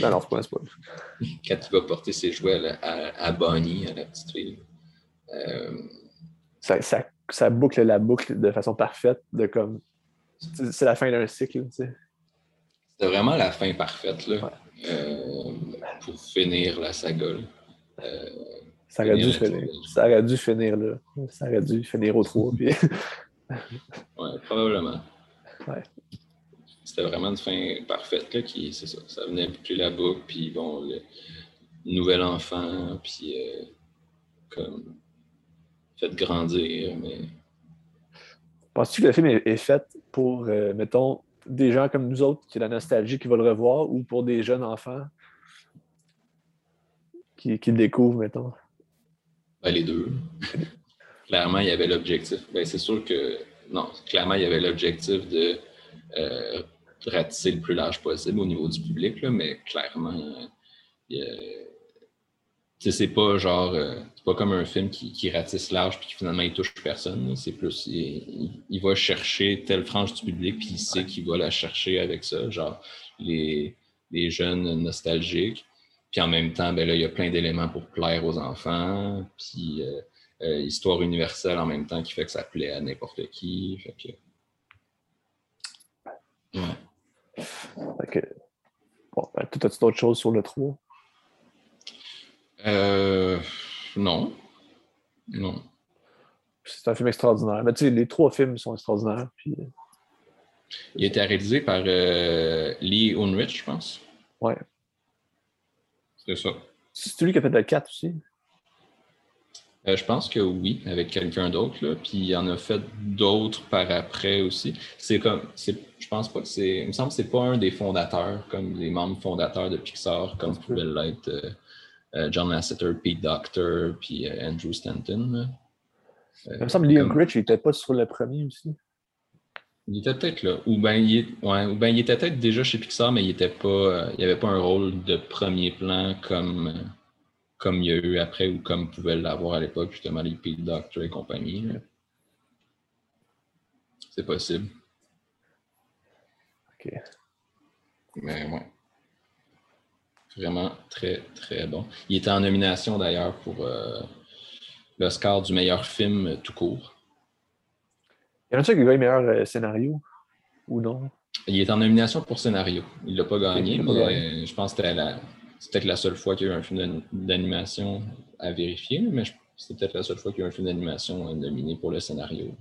non, non, c'est pas un spoil. (laughs) quand il va porter ses jouets à, à Bonnie, à la petite fille. Euh, ça, ça, boucle la boucle de façon parfaite, de comme. C'est la fin d'un cycle, tu sais. C'est vraiment la fin parfaite, là, euh, pour finir la saga. Euh, ça, aurait dû finir, ça aurait dû finir là. Ça aurait dû finir au 3. Puis... (laughs) ouais, probablement. C'était vraiment une fin parfaite, là, qui, c'est ça. Ça venait boucler la boucle, puis bon, le nouvel enfant, puis comme fait grandir. Mais... Penses-tu que le film est, fait pour, euh, mettons, des gens comme nous autres qui ont la nostalgie, qui veulent le revoir, ou pour des jeunes enfants qui, qui le découvrent, mettons? Ben, les deux. (laughs) clairement, il y avait l'objectif. Ben, c'est sûr que. Non, clairement, il y avait l'objectif de euh, ratisser le plus large possible au niveau du public, là, mais clairement, il y a c'est pas genre, euh, c'est pas comme un film qui, ratisse large puis qui finalement il touche personne. C'est plus, il, va chercher telle frange du public puis il sait qu'il va la chercher avec ça, genre les, jeunes nostalgiques. Puis en même temps, ben là, il y a plein d'éléments pour plaire aux enfants. Puis euh, euh, histoire universelle en même temps qui fait que ça plaît à n'importe qui. Fait que... Ouais. Fait Bon, ben, tout as-tu d'autres choses sur le 3? Euh, non. Non. C'est un film extraordinaire. Mais tu sais, les trois films sont extraordinaires. Puis... Euh, Il a été réalisé par euh, Lee Unrich, je pense. Ouais. C'est ça. C'est lui qui a fait le 4 aussi? Euh, je pense que oui, avec quelqu'un d'autre. Puis il en a fait d'autres par après aussi. C'est comme. Je pense pas que c'est. Il me semble que c'est pas un des fondateurs, comme les membres fondateurs de Pixar, comme pouvait l'être John Lasseter, Pete Doctor, puis euh, Andrew Stanton. il me semble que Liam Rich n'était pas sur le premier aussi. Il était peut-être là. Ou bien il, ouais, ben, il était peut-être déjà chez Pixar, mais il était pas. Euh, il avait pas un rôle de premier plan comme, comme il y a eu après ou comme pouvait l'avoir à l'époque, justement, les Pete Doctor et compagnie. C'est possible. OK. Mais ouais. Vraiment très, très bon. Il était en nomination d'ailleurs pour euh, l'Oscar du meilleur film tout court. Y en a-tu qui gagne meilleur euh, scénario? Ou non? Il est en nomination pour scénario. Il ne l'a pas gagné, mais je pense que c'était peut-être la seule fois qu'il y a eu un film d'animation à vérifier, mais c'est peut-être la seule fois qu'il y a eu un film d'animation nominé pour le scénario.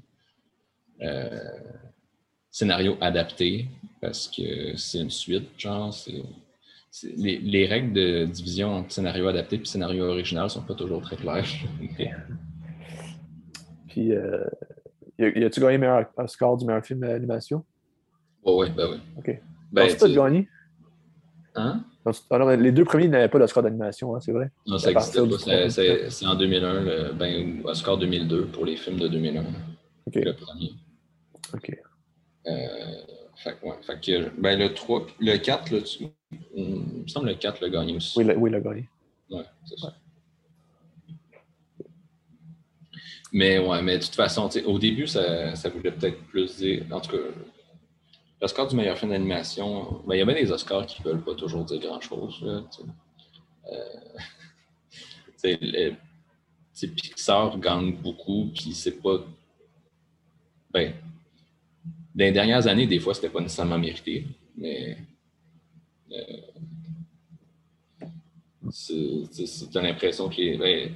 Euh, scénario adapté, parce que c'est une suite, genre, c'est les, règles de division entre scénario adapté et scénario original ne sont pas toujours très claires. (laughs) Puis, euh, y a-tu gagné meilleur score du meilleur film d'animation? Oh, oui, ben oui. OK. Ben, tu pas gagné? Hein? Ah les deux premiers n'avaient pas de score d'animation, hein, c'est vrai? Non, ça n'existait pas. C'est en 2001, le, ben, score 2002 pour les films de 2001. OK. Le premier. OK. Euh, fait, ouais, fait que, ben, le, 3, le 4, là, tu, il me semble le 4 l'a gagné aussi. Oui, il a gagné. Oui, c'est ça. Mais ouais, mais de toute façon, au début, ça, ça voulait peut-être plus dire. En tout cas, l'Oscar du meilleur film d'animation, ben, il y a bien des Oscars qui ne veulent pas toujours dire grand-chose. Euh, (laughs) Pixar gagne beaucoup, puis c'est pas. Ben, dans les dernières années, des fois, c'était pas nécessairement mérité, mais. Euh, c'est l'impression que ben,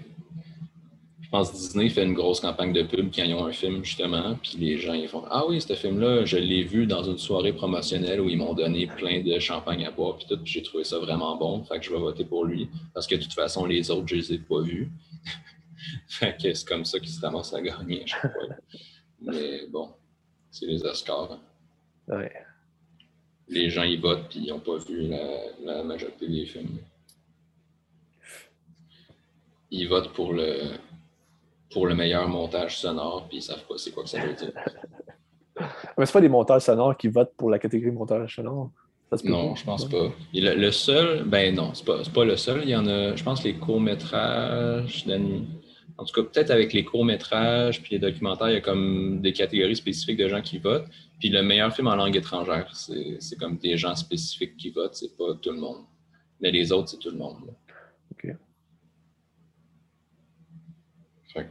je pense que Disney fait une grosse campagne de pub quand ils ont un film, justement, puis les gens ils font Ah oui, ce film-là, je l'ai vu dans une soirée promotionnelle où ils m'ont donné plein de champagne à boire, puis tout, j'ai trouvé ça vraiment bon, fait que je vais voter pour lui, parce que de toute façon, les autres, je les ai pas vus. (laughs) fait que c'est comme ça qu'ils se ramassent à gagner Mais bon, c'est les Oscars. Hein. Ouais. Les gens, ils votent, puis ils n'ont pas vu la, la majorité des films. Ils votent pour le pour le meilleur montage sonore, puis ils savent pas c'est quoi que ça veut dire. (laughs) Mais c'est pas des montages sonores qui votent pour la catégorie montage sonore? non, je pense pas. le, seul, ben non, c'est pas, pas le seul. Il y en a, je pense, les courts-métrages En tout cas, peut-être avec les courts-métrages puis les documentaires, il y a comme des catégories spécifiques de gens qui votent. Puis le meilleur film en langue étrangère, c'est comme des gens spécifiques qui votent, c'est pas tout le monde. Mais les autres, c'est tout le monde. OK. Fait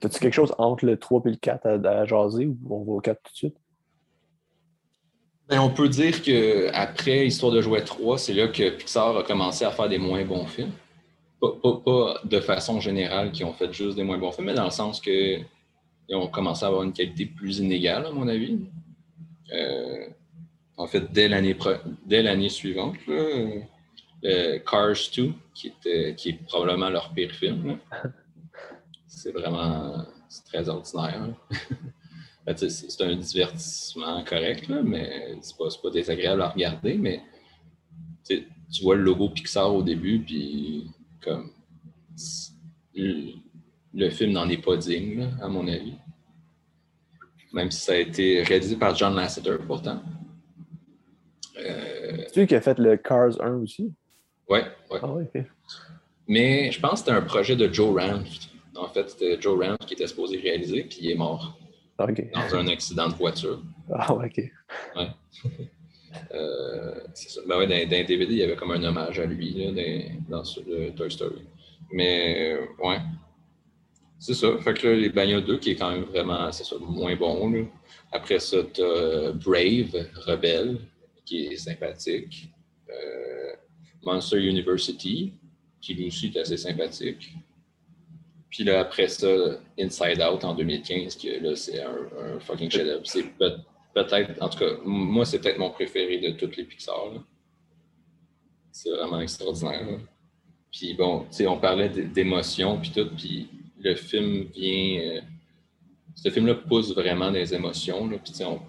T'as-tu quelque chose entre le 3 et le 4 à, jaser ou on va au 4 tout de suite? Ben, on peut dire qu'après Histoire de jouer 3, c'est là que Pixar a commencé à faire des moins bons films. Pas, de façon générale qu'ils ont fait juste des moins bons films, mais dans le sens qu'ils ont commencé à avoir une qualité plus inégale, à mon avis. Euh, en fait, dès l'année suivante, euh, Cars 2, qui, était, qui est probablement leur pire film. (laughs) C'est vraiment très ordinaire. (laughs) Ben, c'est un divertissement correct, mais c'est pas, pas désagréable à regarder, mais tu vois le logo Pixar au début, puis comme le, film n'en est pas digne, à mon avis. Même si ça a été réalisé par John Lasseter, pourtant. Euh... C'est lui qui a fait le Cars 1 aussi? Oui, ouais. Ah, Mais je pense que c'était un projet de Joe Ranft. En fait, c'était Joe Ranft qui était supposé réaliser, puis il est mort. Dans un accident de voiture. Ah, OK. Ouais. (laughs) Euh, ça. Ben ouais, dans, dans, DVD, il y avait comme un hommage à lui là, dans, dans Toy Story. Mais, euh, ouais. C'est ça. Fait que là, les Bagnoles 2, qui est quand même vraiment, c'est moins bon. Là. Après ça, tu as euh, Brave, Rebelle, qui est sympathique. Monster University, qui lui aussi est assez sympathique. Puis là, après ça, Inside Out en 2015, qui là, c'est un, fucking chef-d'œuvre. C'est en tout cas, moi, c'est peut-être mon préféré de toutes les Pixar. C'est vraiment extraordinaire. Puis bon, tu sais, on parlait d'émotions, puis tout, puis le film vient. Euh, ce film-là pousse vraiment des émotions. Là, puis on,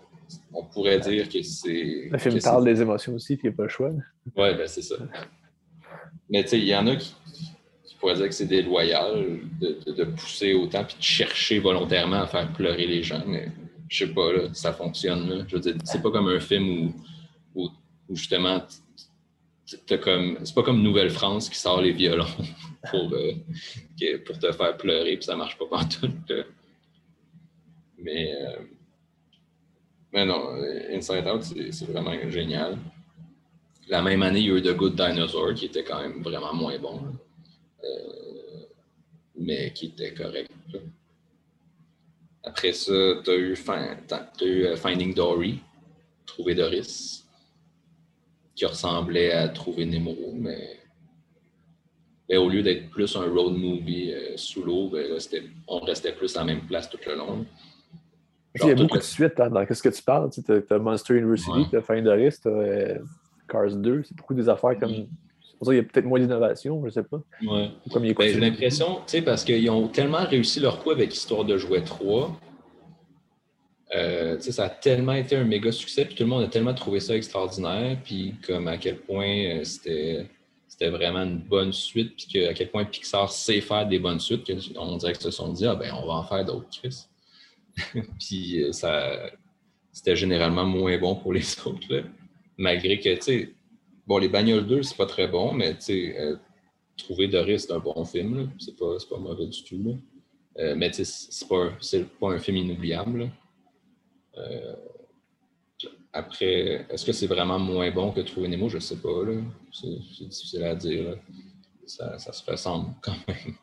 on pourrait dire que c'est. Le film parle des émotions aussi, puis il n'y a pas le choix. Oui, ben c'est ça. Mais tu sais, il y en a qui, pourraient dire que c'est déloyal de, de, pousser autant puis de chercher volontairement à faire pleurer les gens. Mais je sais pas, là, ça fonctionne. Là. Je veux dire, c'est pas comme un film où, où, justement comme c'est pas comme Nouvelle-France qui sort les violons (laughs) pour, euh, pour te faire pleurer puis ça marche pas partout. Mais euh, mais non, Inside Out, c'est vraiment génial. La même année, il y a eu The Good Dinosaur, qui était quand même vraiment moins bon, euh, mais qui était correct. Après ça, tu as, eu, euh, Finding Dory, Trouver Doris, qui ressemblait à Trouver Nemo, mais, au lieu d'être plus un road movie euh, sous l'eau, ben on restait plus à la même place tout le long il y a beaucoup de suites hein, dans ce que tu parles. Tu as, Monster University, tu as Fin Doris, tu as Cars 2. C'est beaucoup des affaires comme. Pour ça qu'il y a peut-être moins d'innovation, je ne sais pas. Ouais. Ben, j'ai l'impression, tu sais, parce qu'ils ont tellement réussi leur coup avec Histoire de jouer 3. Euh, ça a tellement été un méga succès, puis tout le monde a tellement trouvé ça extraordinaire, puis comme à quel point euh, c'était c'était vraiment une bonne suite, puis à quel point Pixar sait faire des bonnes suites, qu'on dirait qu'ils se sont dit, ah ben on va en faire d'autres, Chris. (laughs) puis euh, ça, c'était généralement moins bon pour les (laughs) autres. Malgré que, tu sais, bon, les Bagnoles 2, c'est pas très bon, mais euh, Trouver Doris, c'est un bon film. C'est pas, pas mauvais du tout. Euh, mais c'est pas, pas un film inoubliable. Euh, après, est-ce que c'est vraiment moins bon que Trouver Nemo? Je sais pas. C'est difficile à dire. Ça, ça, se ressemble (laughs) quand même.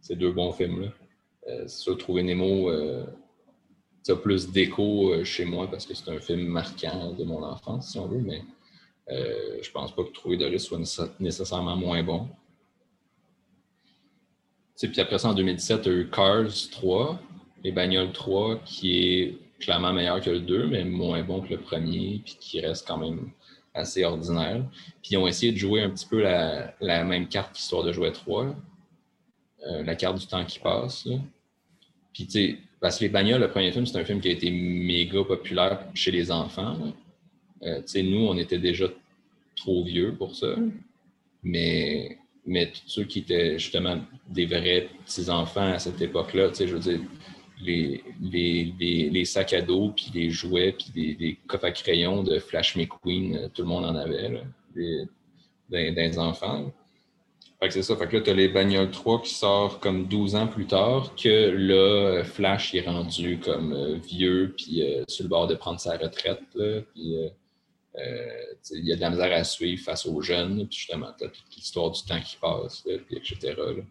C'est deux bons films. Là. C'est sûr, Trouver Nemo, ça a plus d'écho chez moi parce que c'est un film marquant de mon enfance, si on veut, mais euh, je pense pas que Trouver Doris soit nécessairement moins bon. puis après ça, en 2017, il y a eu Cars 3, Les Bagnoles 3, qui est clairement meilleur que le 2, mais moins bon que le premier, puis qui reste quand même assez ordinaire. Puis ils ont essayé de jouer un petit peu la, même carte qu'Histoire de jouer 3, euh, la carte du temps qui passe. Puis tu sais, parce que Les Bagnoles, le premier film, c'est un film qui a été méga populaire chez les enfants. Euh, tu sais, nous, on était déjà trop vieux pour ça. Mais, mais tous ceux qui étaient justement des vrais petits-enfants à cette époque-là, tu sais, je veux dire, les, les, les, sacs à dos, puis les jouets, puis les, coffres à crayon de Flash McQueen, euh, tout le monde en avait, là, des, enfants. Fait que c'est ça. Fait que là, tu as les Bagnoles 3 qui sort comme 12 ans plus tard, que là, Flash est rendu comme euh, vieux, puis euh, sur le bord de prendre sa retraite. Là, puis, il y a de la misère à suivre face aux jeunes, puis justement, tu as toute l'histoire du temps qui passe, puis etc. Là.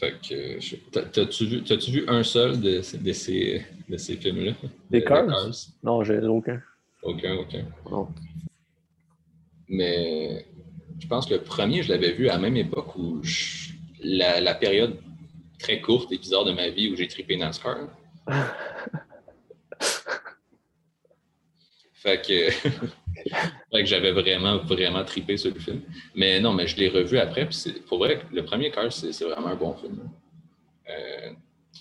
Fait que, t'as-tu vu, vu, un seul de, de ces, de ces films-là? Des Cars? Non, j'ai aucun. Aucun, aucun. Mais je pense que le premier, je l'avais vu à la même époque où la, la, période très courte et bizarre de ma vie où j'ai trippé NASCAR. (laughs) fait que (laughs) que j'avais vraiment, vraiment tripé sur le film. Mais non, mais je l'ai revu après. Puis pour vrai, le premier Cars, c'est vraiment un bon film. Euh,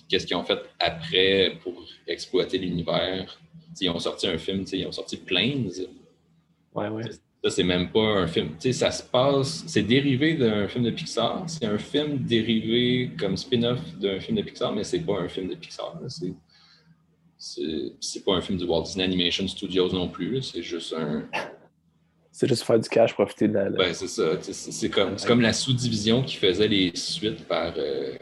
qu'est-ce qu'ils ont fait après pour exploiter l'univers? Ils ont sorti un film, ils ont sorti Planes. Ouais, ouais. Ça, c'est même pas un film. ça se passe, c'est dérivé d'un film de Pixar. C'est un film dérivé comme spin-off d'un film de Pixar, mais c'est pas un film de Pixar. C'est c'est pas un film du Walt Disney Animation Studios non plus. C'est juste un. (laughs) C'est juste faire du cash, profiter de la. Ben, c'est ça. C'est comme, comme la sous-division qui faisait les suites par. Euh,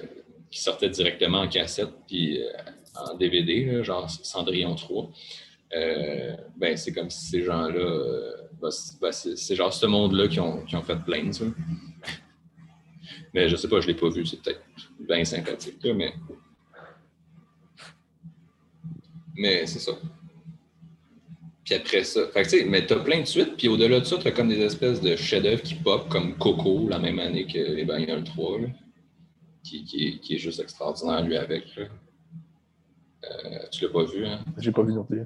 qui sortait directement en cassette puis euh, en DVD, genre Cendrillon 3. Euh, ben, c'est comme si ces gens-là. Ben, ben, c'est genre ce monde-là qui ont, qui ont, fait plein, ça. Mais je sais pas, je l'ai pas vu, c'est peut-être bien sympathique, mais mais c'est ça. Puis après ça, fait que, mais tu as plein de suites, puis au-delà de ça, tu as comme des espèces de chefs-d'œuvre qui pop, comme Coco, la même année que Les Bagnoles 3, qui, qui, est juste extraordinaire, lui, avec. Euh, tu l'as pas vu, hein? J'ai pas vu non plus.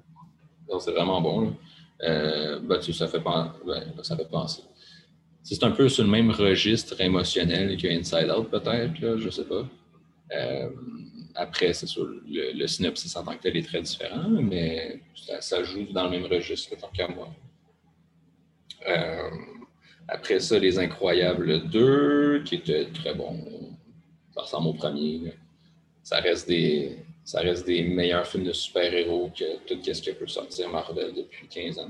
C'est vraiment bon. Euh, ben, tu, ça, fait ben, ça fait penser. C'est un peu sur le même registre émotionnel que Inside Out, peut-être, je sais pas. Euh, après, c'est sûr, le, synopsis en tant que tel est très différent, mais ça, joue dans le même registre, tant qu'à moi. Euh, après ça, Les Incroyables 2, qui était très bon. Ça ressemble au premier. Ça reste des, ça reste des meilleurs films de super-héros que tout ce qui peut sortir Marvel depuis 15 ans.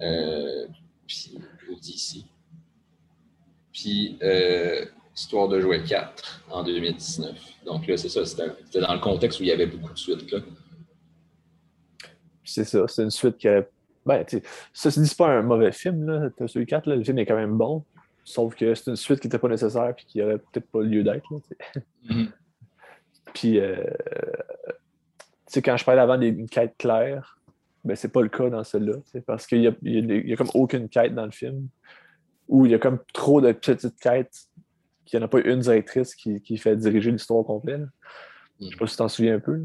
Euh, puis, d'ici. Puis, euh, Histoire de jouer 4 en 2019. Donc là, c'est ça, c'était dans le contexte où il y avait beaucoup de suites. C'est ça, c'est une suite qui Ben, ça se dit, c'est pas un mauvais film, là. Celui 4, là, le film est quand même bon. Sauf que c'est une suite qui n'était pas nécessaire et qui n'aurait peut-être pas lieu d'être. Mm-hmm. Puis, euh, quand je parlais avant d'une quête claire, ben, c'est pas le cas dans celle-là. Parce qu'il n'y a, y a, comme aucune quête dans le film. Ou il y a comme trop de petites quêtes qu'il n'y en a pas une directrice qui, qui fait diriger l'histoire complète. Je ne sais pas si tu t'en souviens un peu.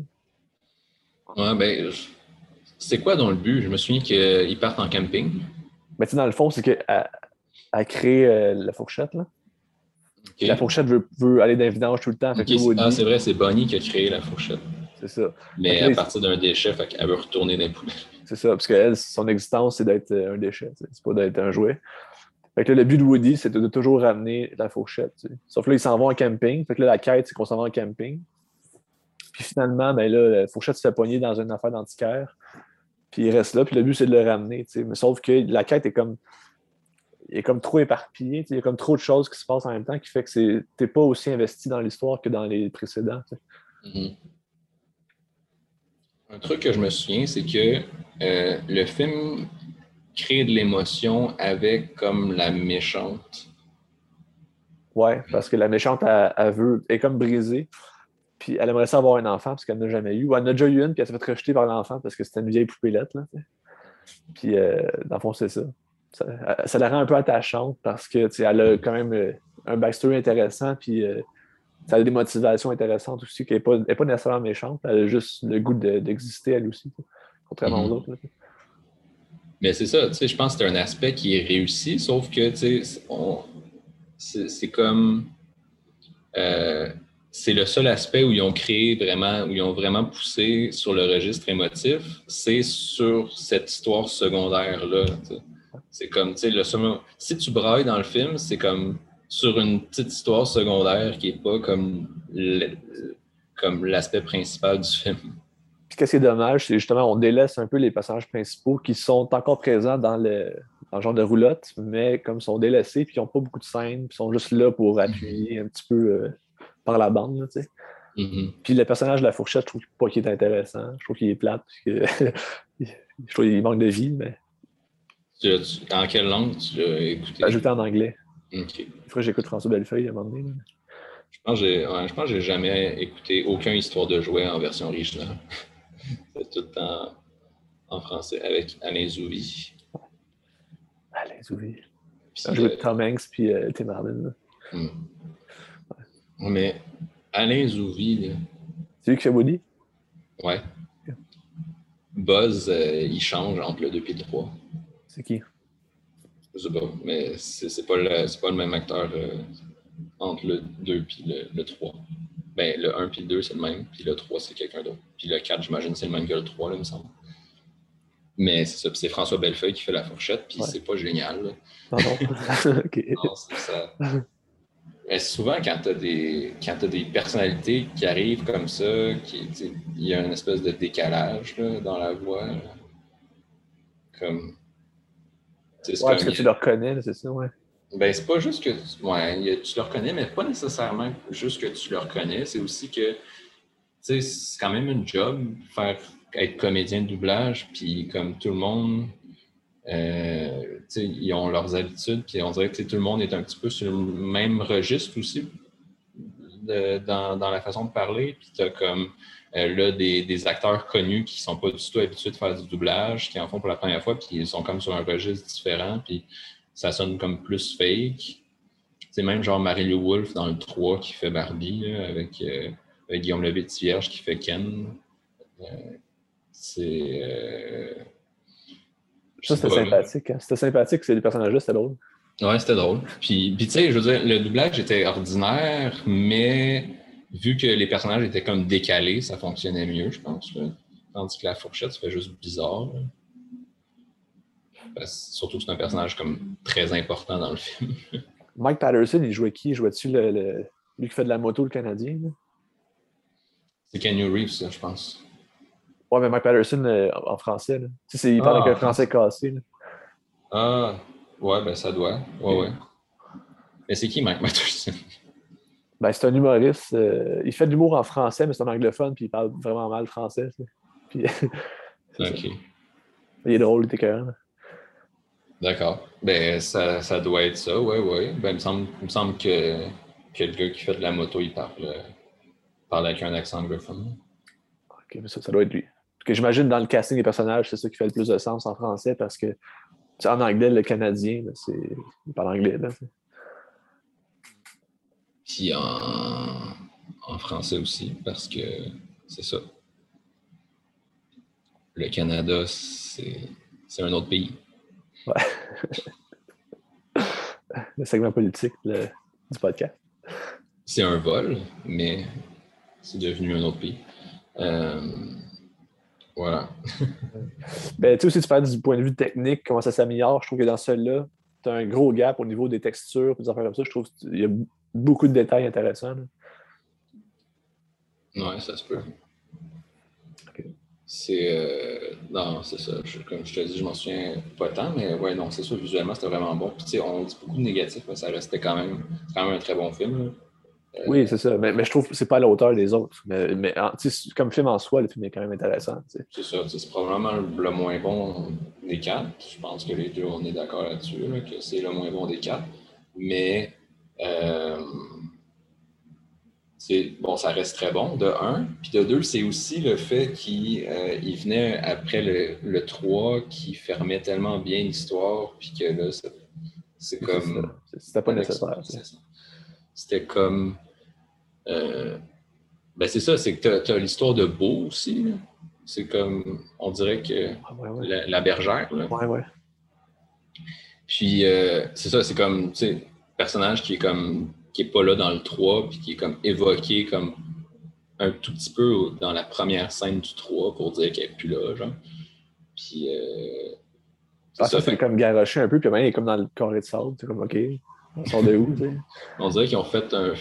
Ouais, ben, c'est quoi dans le but? Je me souviens qu'ils partent en camping. Ben, dans le fond, c'est qu'elle a créé euh, la fourchette. Là. La fourchette veut, veut aller dans les vidanges tout le temps. ah, c'est vrai, c'est Bonnie qui a créé la fourchette. C'est ça. Mais à partir d'un déchet, elle veut retourner dans les poubelles. C'est ça, parce que son existence, c'est d'être euh, un déchet, c'est pas d'être un jouet. Que le but de Woody, c'est de, toujours ramener la fourchette. Sauf là, ils s'en vont en camping. Là, la quête, c'est qu'on s'en va en camping. Puis finalement, ben là, la fourchette se fait pogner dans une affaire d'antiquaire. Puis il reste là. Puis le but, c'est de le ramener. Mais sauf que la quête est comme. il est comme trop éparpillé. Il y a comme trop de choses qui se passent en même temps qui fait que tu n'es pas aussi investi dans l'histoire que dans les précédents. Mm-hmm. Un truc que je me souviens, c'est que euh, le film crée de l'émotion avec comme la méchante. Ouais, parce que la méchante, elle, veut, est comme brisée. Puis elle aimerait ça avoir un enfant parce qu'elle n'a jamais eu. Ou elle en a déjà eu une, puis elle s'est fait rejeter par l'enfant parce que c'était une vieille poupée-lette. Là, puis, euh, dans le fond, c'est ça. ça. la rend un peu attachante parce que elle a quand même euh, un backstory intéressant, puis euh, ça a des motivations intéressantes aussi, qui n'est pas, pas, nécessairement méchante. Elle a juste le goût d'exister, elle aussi, contrairement aux mm-hmm. autres. Mais c'est ça, je pense que c'est un aspect qui est réussi, sauf que c'est comme. Euh, c'est le seul aspect où ils ont créé vraiment, où ils ont vraiment poussé sur le registre émotif, c'est sur cette histoire secondaire-là. C'est comme, tu sais, le si tu brailles dans le film, c'est comme sur une petite histoire secondaire qui n'est pas comme l'aspect principal du film. Puis qu'est-ce qui est dommage, c'est justement on délaisse un peu les personnages principaux qui sont encore présents dans le, genre de roulotte, mais comme ils sont délaissés, puis ils n'ont pas beaucoup de scènes, puis ils sont juste là pour appuyer un petit peu euh, par la bande. tu sais. Mm-hmm. Puis le personnage de la fourchette, je trouve pas qu'il est intéressant. Je trouve qu'il est plate. Que... (laughs) je trouve qu'il manque de vie, mais. en quelle langue tu l'as écouté? Ajouté en anglais. OK. Que j'écoute François Bellefeuille à un moment donné. Je pense que j'ai jamais écouté aucune histoire de jouet en version originale. C'est tout le temps en français avec Alain Zouvi. Alain Zouvi. J'ai joué Tom Hanks puis euh, Tim Harden. Hmm. Mais Alain Zouvi. C'est lui qui fait Woody? Ouais. Buzz, euh, il change entre le 2 et le 3. C'est qui? Je sais pas, mais c'est pas, le, pas le même acteur euh, entre le 2 et le, 3. Ben, le 1 puis le 2, c'est le même, puis le 3, c'est quelqu'un d'autre. Puis le 4, j'imagine, c'est le même que le 3, là, il me semble. Mais c'est ça, c'est François Bellefeuille qui fait la fourchette, puis c'est pas génial. Pardon? (laughs) (laughs) Non, ça. Mais souvent, quand tu as, des, des personnalités qui arrivent comme ça, il y a une espèce de décalage dans la voix. Comme. Ouais, que tu le reconnais, c'est ça, ouais. Ben, c'est pas juste que ouais, tu le reconnais, mais pas nécessairement juste que tu le reconnais. C'est aussi que c'est quand même une job, faire être comédien de doublage, puis comme tout le monde, euh, ils ont leurs habitudes, puis on dirait que tout le monde est un petit peu sur le même registre aussi dans, la façon de parler. Puis tu as comme euh, là des, acteurs connus qui sont pas du tout habitués de faire du doublage, qui en font pour la première fois, puis ils sont comme sur un registre différent, puis ça sonne comme plus fake. C'est même genre Marie-Lou Wolfe dans le 3 qui fait Barbie, avec, euh, Guillaume Levet-Vierge qui fait Ken. c'est ça, c'était sympathique. Hein. C'était sympathique, c'est les personnages-là, c'était drôle. Ouais, c'était drôle. Puis, puis tu sais, je veux dire, le doublage était ordinaire, mais vu que les personnages étaient comme décalés, ça fonctionnait mieux, je pense. Tandis que la fourchette, ça fait juste bizarre. Surtout que c'est un personnage comme très important dans le film. (laughs) Mike Patterson, il jouait qui? Il jouait-tu le, lui qui fait de la moto, le Canadien? C'est Kenny Reeves, je pense. Ouais, mais Mike Patterson euh, en français. Là. Tu sais, il parle avec un ah. français cassé. Là. Ah, ouais, ben ça doit. Ouais, ouais. Mais c'est qui Mike Patterson? Ben, c'est un humoriste. Euh, il fait de l'humour en français, mais c'est un anglophone, puis il parle vraiment mal français. Puis, (laughs) ok. (laughs) Il est drôle, il était D'accord. Ben, ça, ça, doit être ça, ouais, ouais. Ben, il me semble, il me semble que, que le gars qui fait de la moto, il parle, euh, parle avec un accent anglophone. Ok, ça, ça doit être lui que j'imagine dans le casting des personnages, c'est ça qui fait le plus de sens en français parce que en anglais, le Canadien, c'est... il parle anglais. Là, Puis en... en français aussi, parce que c'est ça. Le Canada, c'est, c'est un autre pays. Ouais. (laughs) le segment politique du podcast. C'est un vol, mais c'est devenu un autre pays. Euh... Voilà. (laughs) ben, tu sais, aussi, tu parles du point de vue technique, comment ça s'améliore. Je trouve que dans celui-là, tu as un gros gap au niveau des textures, des affaires comme ça. Je trouve qu'il y a beaucoup de détails intéressants. Oui, ça se peut. C'est. Euh, non, c'est ça. comme je te dis, je m'en souviens pas tant, mais ouais, non, c'est ça. Visuellement, c'était vraiment bon. Puis, tu sais, on dit beaucoup de négatifs, mais ça restait quand même, quand même un très bon film. Euh, oui, c'est ça. Mais, je trouve que c'est pas à la hauteur des autres. Mais, mais comme film en soi, le film est quand même intéressant. C'est ça. C'est probablement le moins bon des quatre. Je pense que les deux, on est d'accord là-dessus, que c'est le moins bon des quatre. Mais. Euh, bon, ça reste très bon, de un. Puis de deux, c'est aussi le fait qu'il euh, venait après le, le 3 qui fermait tellement bien l'histoire, puis que là, c'est comme. C'était pas nécessaire. C'était comme. Euh, ben c'est ça, c'est que tu as, l'histoire de Beau aussi. C'est comme, on dirait que ah, La, bergère. Là. Ouais, ouais. Puis euh, c'est ça, c'est comme, tu sais, personnage qui est comme qui n'est pas là dans le 3, puis qui est comme évoqué comme un tout petit peu dans la première scène du 3 pour dire qu'elle n'est plus là, genre. Puis. Euh, ah, ça, fait comme garocher un peu, puis il est comme dans le carré de sable. C'est comme, OK, on sort de où? On dirait qu'ils ont fait un.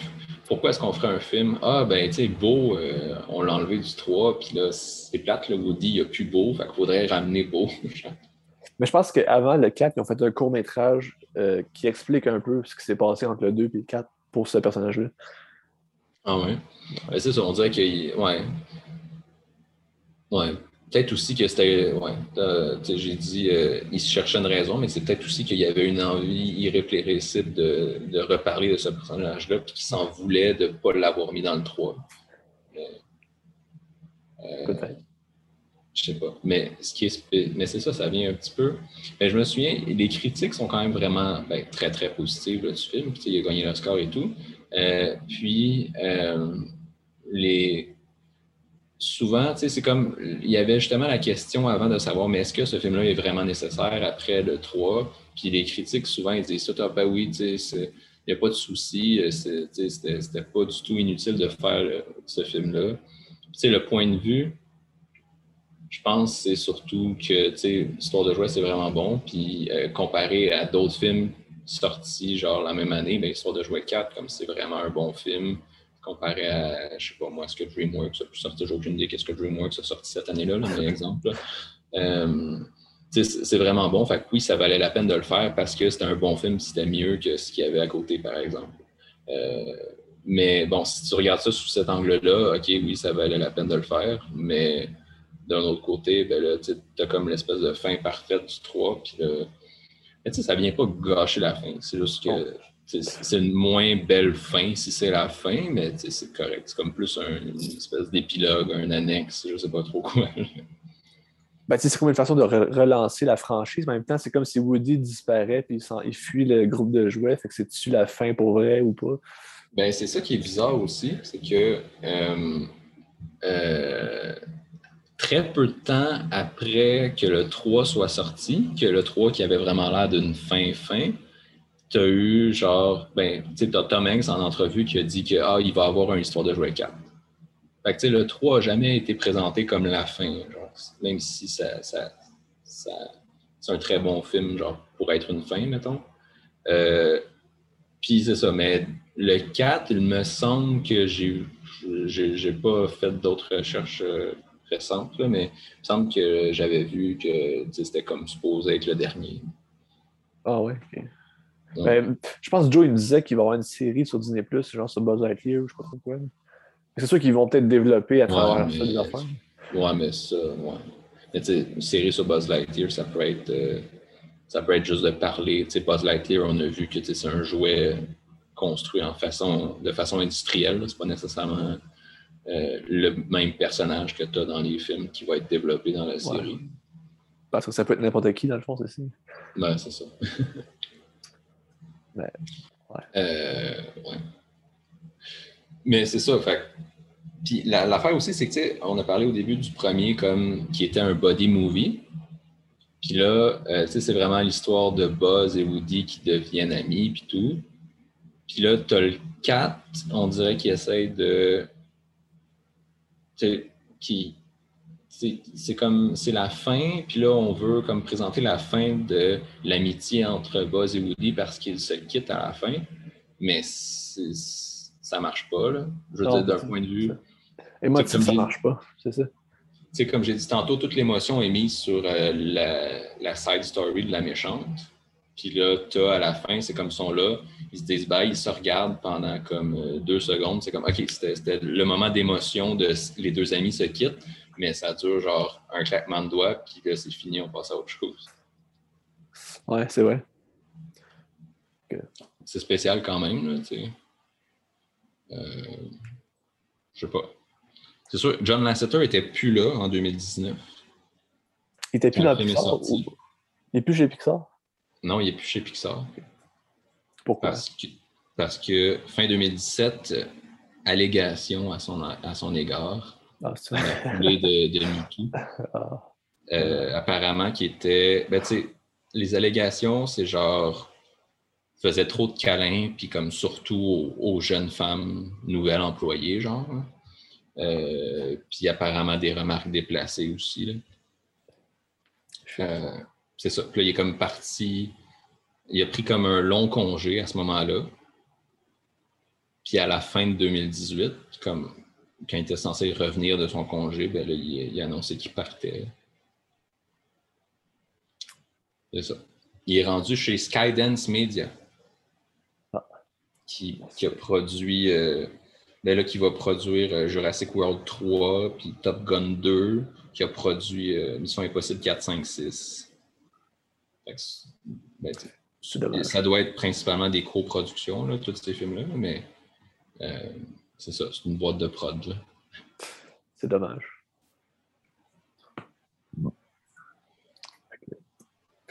Pourquoi est-ce qu'on ferait un film? Ah, ben, tu sais, Beau, euh, on l'a enlevé du 3, puis là, c'est plate, le Woody, il n'y a plus Beau, fait qu'il faudrait ramener Beau. (laughs) Mais je pense qu'avant le 4, ils ont fait un court-métrage euh, qui explique un peu ce qui s'est passé entre le 2 et le 4 pour ce personnage-là. Ah ouais. c'est ça, on dirait que. Ouais. Ouais. Peut-être aussi que c'était. Ouais. J'ai dit, euh, il se cherchait une raison, mais c'est peut-être aussi qu'il y avait une envie irréfléchissable de, de reparler de ce personnage-là, puis qu'il s'en voulait de ne pas l'avoir mis dans le 3. Euh, peut-être. Je sais pas. Mais ce qui est mais c'est ça, ça vient un petit peu. Mais je me souviens, les critiques sont quand même vraiment ben, très, très positives du film. Il a gagné l'Oscar et tout. Euh, puis euh, les souvent, c'est comme il y avait justement la question avant de savoir mais est-ce que ce film-là est vraiment nécessaire après le 3? Puis les critiques, souvent, ils disent ça, ah, ben oui, il n'y a pas de souci, euh, c'était pas du tout inutile de faire ce film-là. Le point de vue je pense que c'est surtout que, tu sais, Histoire de jouer, c'est vraiment bon. Puis euh, comparé à d'autres films sortis, genre la même année, ben, Histoire de jouer 4, comme c'est vraiment un bon film, comparé à, je sais pas moi, ce que DreamWorks a pu sortir, j'ai aucune idée qu'est-ce que DreamWorks a sorti cette année-là, là, par (laughs) exemple. Euh, c'est vraiment bon. Fait que oui, ça valait la peine de le faire parce que c'était un bon film, c'était mieux que ce qu'il y avait à côté, par exemple. Euh, mais bon, si tu regardes ça sous cet angle-là, OK, oui, ça valait la peine de le faire, mais d'un autre côté, ben là, tu as comme l'espèce de fin parfaite du 3. Puis là, mais tu sais, ça vient pas gâcher la fin. C'est juste que c'est une moins belle fin si c'est la fin, mais c'est correct. C'est comme plus un, une espèce d'épilogue, un annexe, je sais pas trop quoi. (laughs) Ben, c'est comme une façon de relancer la franchise, mais en même temps, c'est comme si Woody disparaît puis il, fuit le groupe de jouets, fait que c'est-tu la fin pour vrai ou pas? Ben, c'est ça qui est bizarre aussi, c'est que euh, euh, très peu de temps après que le 3 soit sorti, que le 3 qui avait vraiment l'air d'une fin-fin, tu as eu genre, ben, tu sais, Tom Hanks en entrevue qui a dit qu'il ah, va avoir une histoire de jouet 4. Fait que, tu sais, le 3 n'a jamais été présenté comme la fin, genre, même si ça, c'est un très bon film, genre, pour être une fin, mettons. Euh, puis c'est ça, mais le 4, il me semble que j'ai, j'ai, pas fait d'autres recherches. Récente, mais il me semble que j'avais vu que c'était comme supposé être le dernier. Ah ouais, ok. Ben, je pense que Joe il me disait qu'il va y avoir une série sur Disney Plus, genre sur Buzz Lightyear ou je sais pas trop quoi. C'est sûr qu'ils vont peut-être développer à travers ça des affaires. Ouais, mais ça, ouais. Mais une série sur Buzz Lightyear, ça peut être, euh, ça peut être juste de parler. Tu sais, Buzz Lightyear, on a vu que c'est un jouet construit en façon, de façon industrielle. C'est pas nécessairement euh, le même personnage que tu as dans les films qui va être développé dans la série. Parce que ça peut être n'importe qui, dans le fond, c'est ça. Ben, c'est ça. Mais, (laughs) ouais. Euh, ouais. Mais c'est ça, fait puis l'affaire aussi, c'est que, tu sais, on a parlé au début du premier comme qui était un body movie. Puis là, euh, tu sais, c'est vraiment l'histoire de Buzz et Woody qui deviennent amis, puis tout. Puis là, tu as le 4, on dirait qu'il essaie de qui c'est comme c'est la fin, puis là on veut comme présenter la fin de l'amitié entre Buzz et Woody parce qu'ils se quittent à la fin, mais ça marche pas là. Je veux dire d'un point de vue. Et moi, ça, ça marche pas, c'est ça. comme j'ai dit tantôt, toute l'émotion est mise sur euh, la, la side story de la méchante. Puis là, tu as à la fin, c'est comme son là, ils se disent ils se regardent pendant comme euh, deux secondes. C'est comme, OK, c'était le moment d'émotion de les deux amis se quittent, mais ça dure genre un claquement de doigts, puis là, c'est fini, on passe à autre chose. Ouais, c'est vrai. C'est spécial quand même, là, tu sais. Euh, je sais pas. C'est sûr, John Lasseter était plus là en 2019. Il était plus dans Pixar? Il est plus chez Pixar? Non, il n'est plus chez Pixar. Pourquoi? Parce que, fin 2017, allégation à son, à son égard. Ah, c'est de, de MeToo. (laughs) Ah. Euh, apparemment, qui était. Ben, tu sais, les allégations, c'est genre. faisait trop de câlins, puis comme surtout aux, jeunes femmes nouvelles employées, genre. Euh, puis apparemment des remarques déplacées aussi. Là. Euh, c'est ça. Puis là, il est comme parti. Il a pris comme un long congé à ce moment-là. Puis à la fin de 2018, comme quand il était censé revenir de son congé, ben là, il, a annoncé qu'il partait. C'est ça. Il est rendu chez Skydance Media, ah. qui, a produit, euh, ben là, qui va produire euh, Jurassic World 3, puis Top Gun 2, qui a produit euh, Mission Impossible 4, 5, 6. Ben, ça doit être principalement des coproductions, tous ces films-là, mais euh, c'est ça, c'est une boîte de prod. C'est dommage.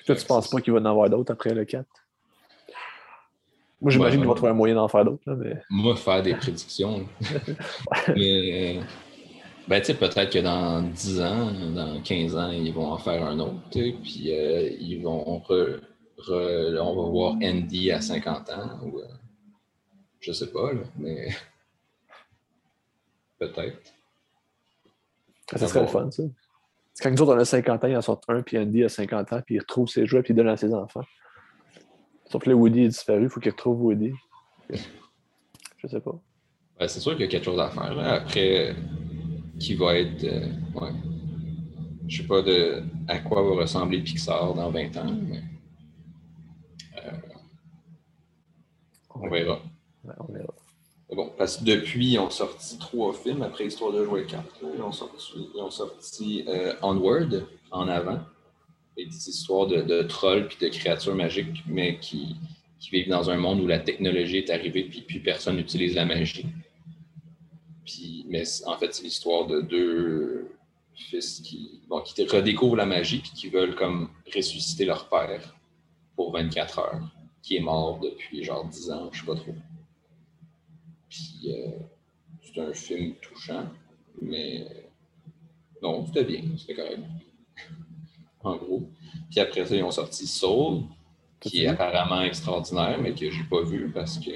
toi, tu penses pas qu'il va en avoir d'autres après le 4? Moi, j'imagine qu'il va trouver un moyen d'en faire d'autres. Mais... Moi, faire des prédictions. (laughs) mais, ben, tu peut-être que dans 10 ans, dans 15 ans, ils vont en faire un autre, puis euh, ils vont, on, va voir Andy à 50 ans, ou, euh, je sais pas, mais (laughs) peut-être. Ça serait le fun, ça. Quand nous autres, on a 50 ans, il en sort un, puis Andy a 50 ans, puis il retrouve ses jouets, puis il donne à ses enfants. Sauf que Woody est disparu, il faut qu'il retrouve Woody. Je sais pas. Ben, c'est sûr qu'il y a quelque chose à faire. Après, qui va être. Euh, ouais. Je sais pas de, à quoi va ressembler Pixar dans 20 ans, mais. Euh, on verra. on verra. Bon, parce que depuis, ils ont sorti trois films après Histoire de jouer 4. Ils ont sorti, ils ont sorti euh, Onward en avant, et des histoires de, de trolls puis de créatures magiques, mais qui, qui, vivent dans un monde où la technologie est arrivée puis plus personne n'utilise la magie mais en fait, c'est l'histoire de deux fils qui, bon, qui redécouvrent la magie et qui veulent comme ressusciter leur père pour 24 heures, qui est mort depuis genre 10 ans, je sais pas trop. Puis euh, c'est un film touchant, mais non, c'était bien, c'était correct. (laughs) en gros. Puis après ça, ils ont sorti Soul, qui est apparemment extraordinaire, mais que j'ai pas vu parce que.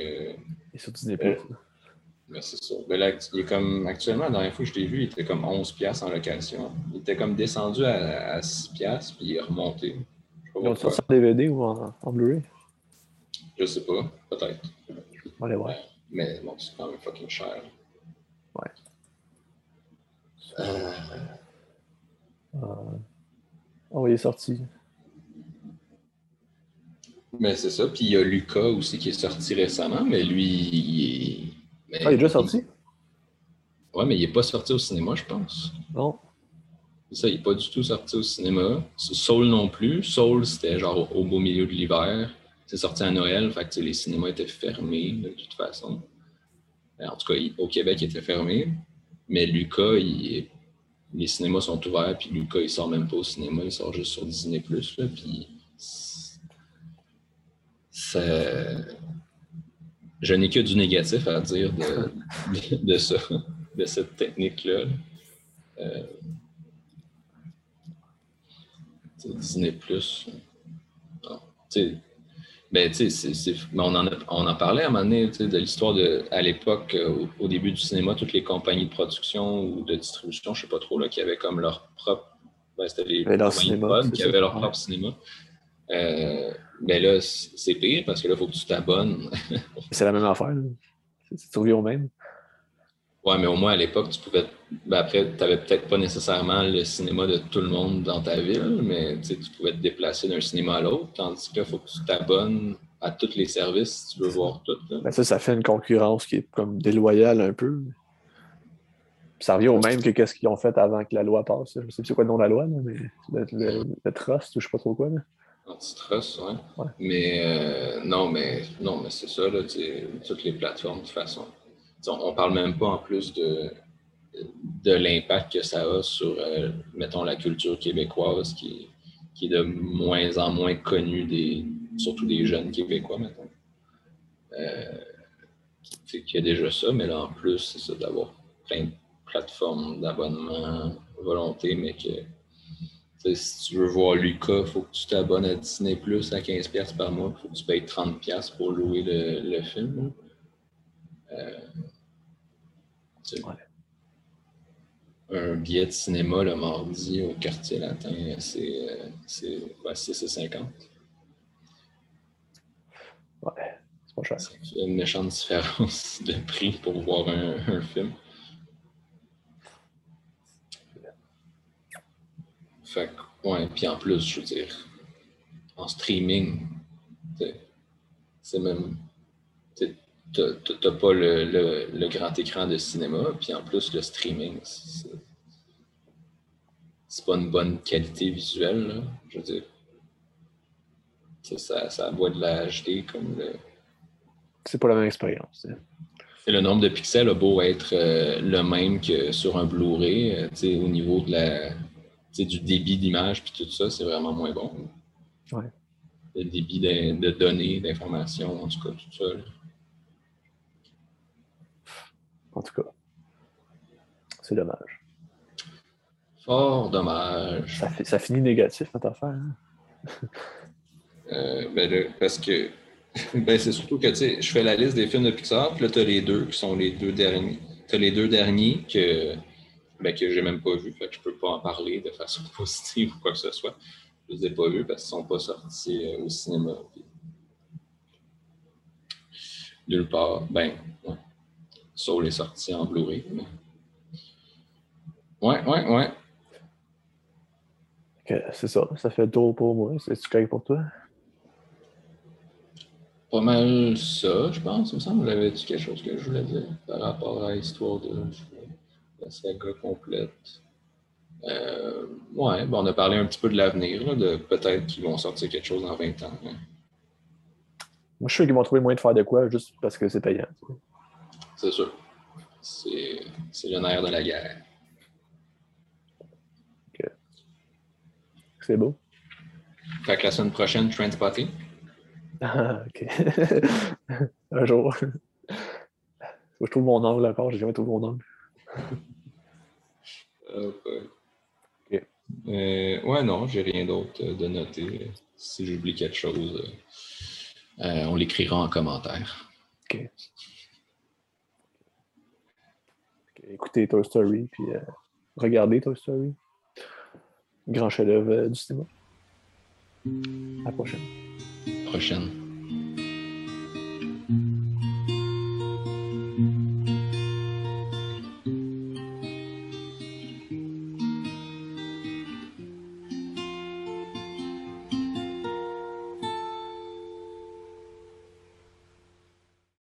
Et sur Disney euh, c'est ça. Ben, là, il est comme, actuellement, la dernière fois que je l'ai vu, il était comme 11$ en location. Il était comme descendu à, 6$, puis il est remonté. Ils ont sorti en DVD ou en, Blu-ray? Je sais pas, peut-être. On va aller voir. Mais bon, c'est quand même fucking cher. Ouais. Euh... Euh... Oh, il est sorti. Mais c'est ça. Puis il y a Lucas aussi qui est sorti récemment, mais lui, il est ah, il est déjà sorti? Ouais, mais il n'est pas sorti au cinéma, je pense. Non. Ça, il n'est pas du tout sorti au cinéma. Soul non plus. Soul, c'était genre au beau milieu de l'hiver. C'est sorti à Noël, fait que les cinémas étaient fermés de toute façon. En tout cas, au Québec, ils étaient fermés. Mais Lucas, les cinémas sont ouverts, puis Lucas, il sort même pas au cinéma, il sort juste sur Disney+. Là, puis ça je n'ai que du négatif à dire de, de, ça, de cette technique-là. Euh, Disney Plus. Ben, on, en on en parlait à un moment donné de l'histoire de, à l'époque, euh, au, début du cinéma, toutes les compagnies de production ou de distribution, je ne sais pas trop, là, qui avaient comme leur propre. Ben, c'était les compagnies qui avaient leur propre cinéma. Euh, ben là, c'est pire parce que là, il faut que tu t'abonnes. (laughs) c'est la même affaire. C'est toujours au même. Ouais, mais au moins à l'époque, tu pouvais. Ben après, tu n'avais peut-être pas nécessairement le cinéma de tout le monde dans ta ville, mais tu pouvais te déplacer d'un cinéma à l'autre. Tandis que là, il faut que tu t'abonnes à tous les services si tu veux voir tout. Ben ça, ça fait une concurrence qui est comme déloyale un peu. ça revient au même que ce qu'ils ont fait avant que la loi passe. Je sais plus c'est quoi le nom de la loi, mais le, trust ou je sais pas trop quoi. Là. Antitrust, ouais. ouais. Mais euh, non, mais non, mais c'est ça, là, toutes les plateformes, de toute façon on ne parle même pas en plus de, de l'impact que ça a sur, euh, mettons, la culture québécoise qui, qui, est de moins en moins connue, des, surtout des jeunes Québécois, mettons. Euh, qu'il y a déjà ça, mais là, en plus, c'est ça, d'avoir plein de plateformes d'abonnement volonté, mais que si tu veux voir Lucas, il faut que tu t'abonnes à Disney Plus à 15$ par mois, il faut que tu payes 30$ pour louer le, film. Euh, un billet de cinéma le mardi au quartier latin, c'est euh, 6,50. Ouais, c'est pas cher. Ça fait une méchante différence de prix pour voir un, film. Fait que, ouais, puis en plus, je veux dire, en streaming, c'est même t'as pas le, grand écran de cinéma, puis en plus, le streaming, c'est pas une bonne qualité visuelle, là. je veux dire. Ça, ça boit de la HD comme le. C'est pas la même expérience. Et le nombre de pixels a beau être euh, le même que sur un Blu-ray, euh, au niveau de la, du débit d'image puis tout ça, c'est vraiment moins bon. Ouais. Le débit de, de données, d'informations, en tout cas, tout ça. En tout cas, c'est dommage. Fort dommage. Ça, ça finit négatif, notre affaire. Hein? Euh, ben parce que (laughs) ben c'est surtout que tu sais, je fais la liste des films de Pixar, puis là, tu as les deux qui sont les deux derniers. Tu as les deux derniers que, ben, que j'ai même pas vus, fait que je peux pas en parler de façon (laughs) positive ou quoi que ce soit. Je les ai pas vus parce qu'ils sont pas sortis euh, au cinéma. Nulle part. Ben, Soul est sorti en Blu-ray. Ouais, ouais, ouais. c'est ça. Ça fait tour pour moi. C'est-tu correct pour toi? Pas mal ça, je pense. Il me semble j'avais-tu quelque chose que je voulais dire par rapport à l'histoire de la saga complète. Euh, ouais, bon, on a parlé un petit peu de l'avenir, de peut-être qu'ils vont sortir quelque chose dans 20 ans. Hein. Moi, je suis sûr qu'ils vont trouver moyen de faire de quoi juste parce que c'est payant. C'est sûr. C'est le nerf de la guerre. OK. C'est beau. Fait que la semaine prochaine, Transpotting. Ah, OK. (laughs) Un jour. Faut que je trouve mon angle encore. J'ai jamais trouvé mon angle. (laughs) Euh, ouais, non, j'ai rien d'autre de noter. Si j'oublie quelque chose, euh, on l'écrira en commentaire. OK. écoutez Toy Story, puis euh, regardez Toy Story. Grand chef-d'œuvre euh, du cinéma. À la prochaine. Prochaine.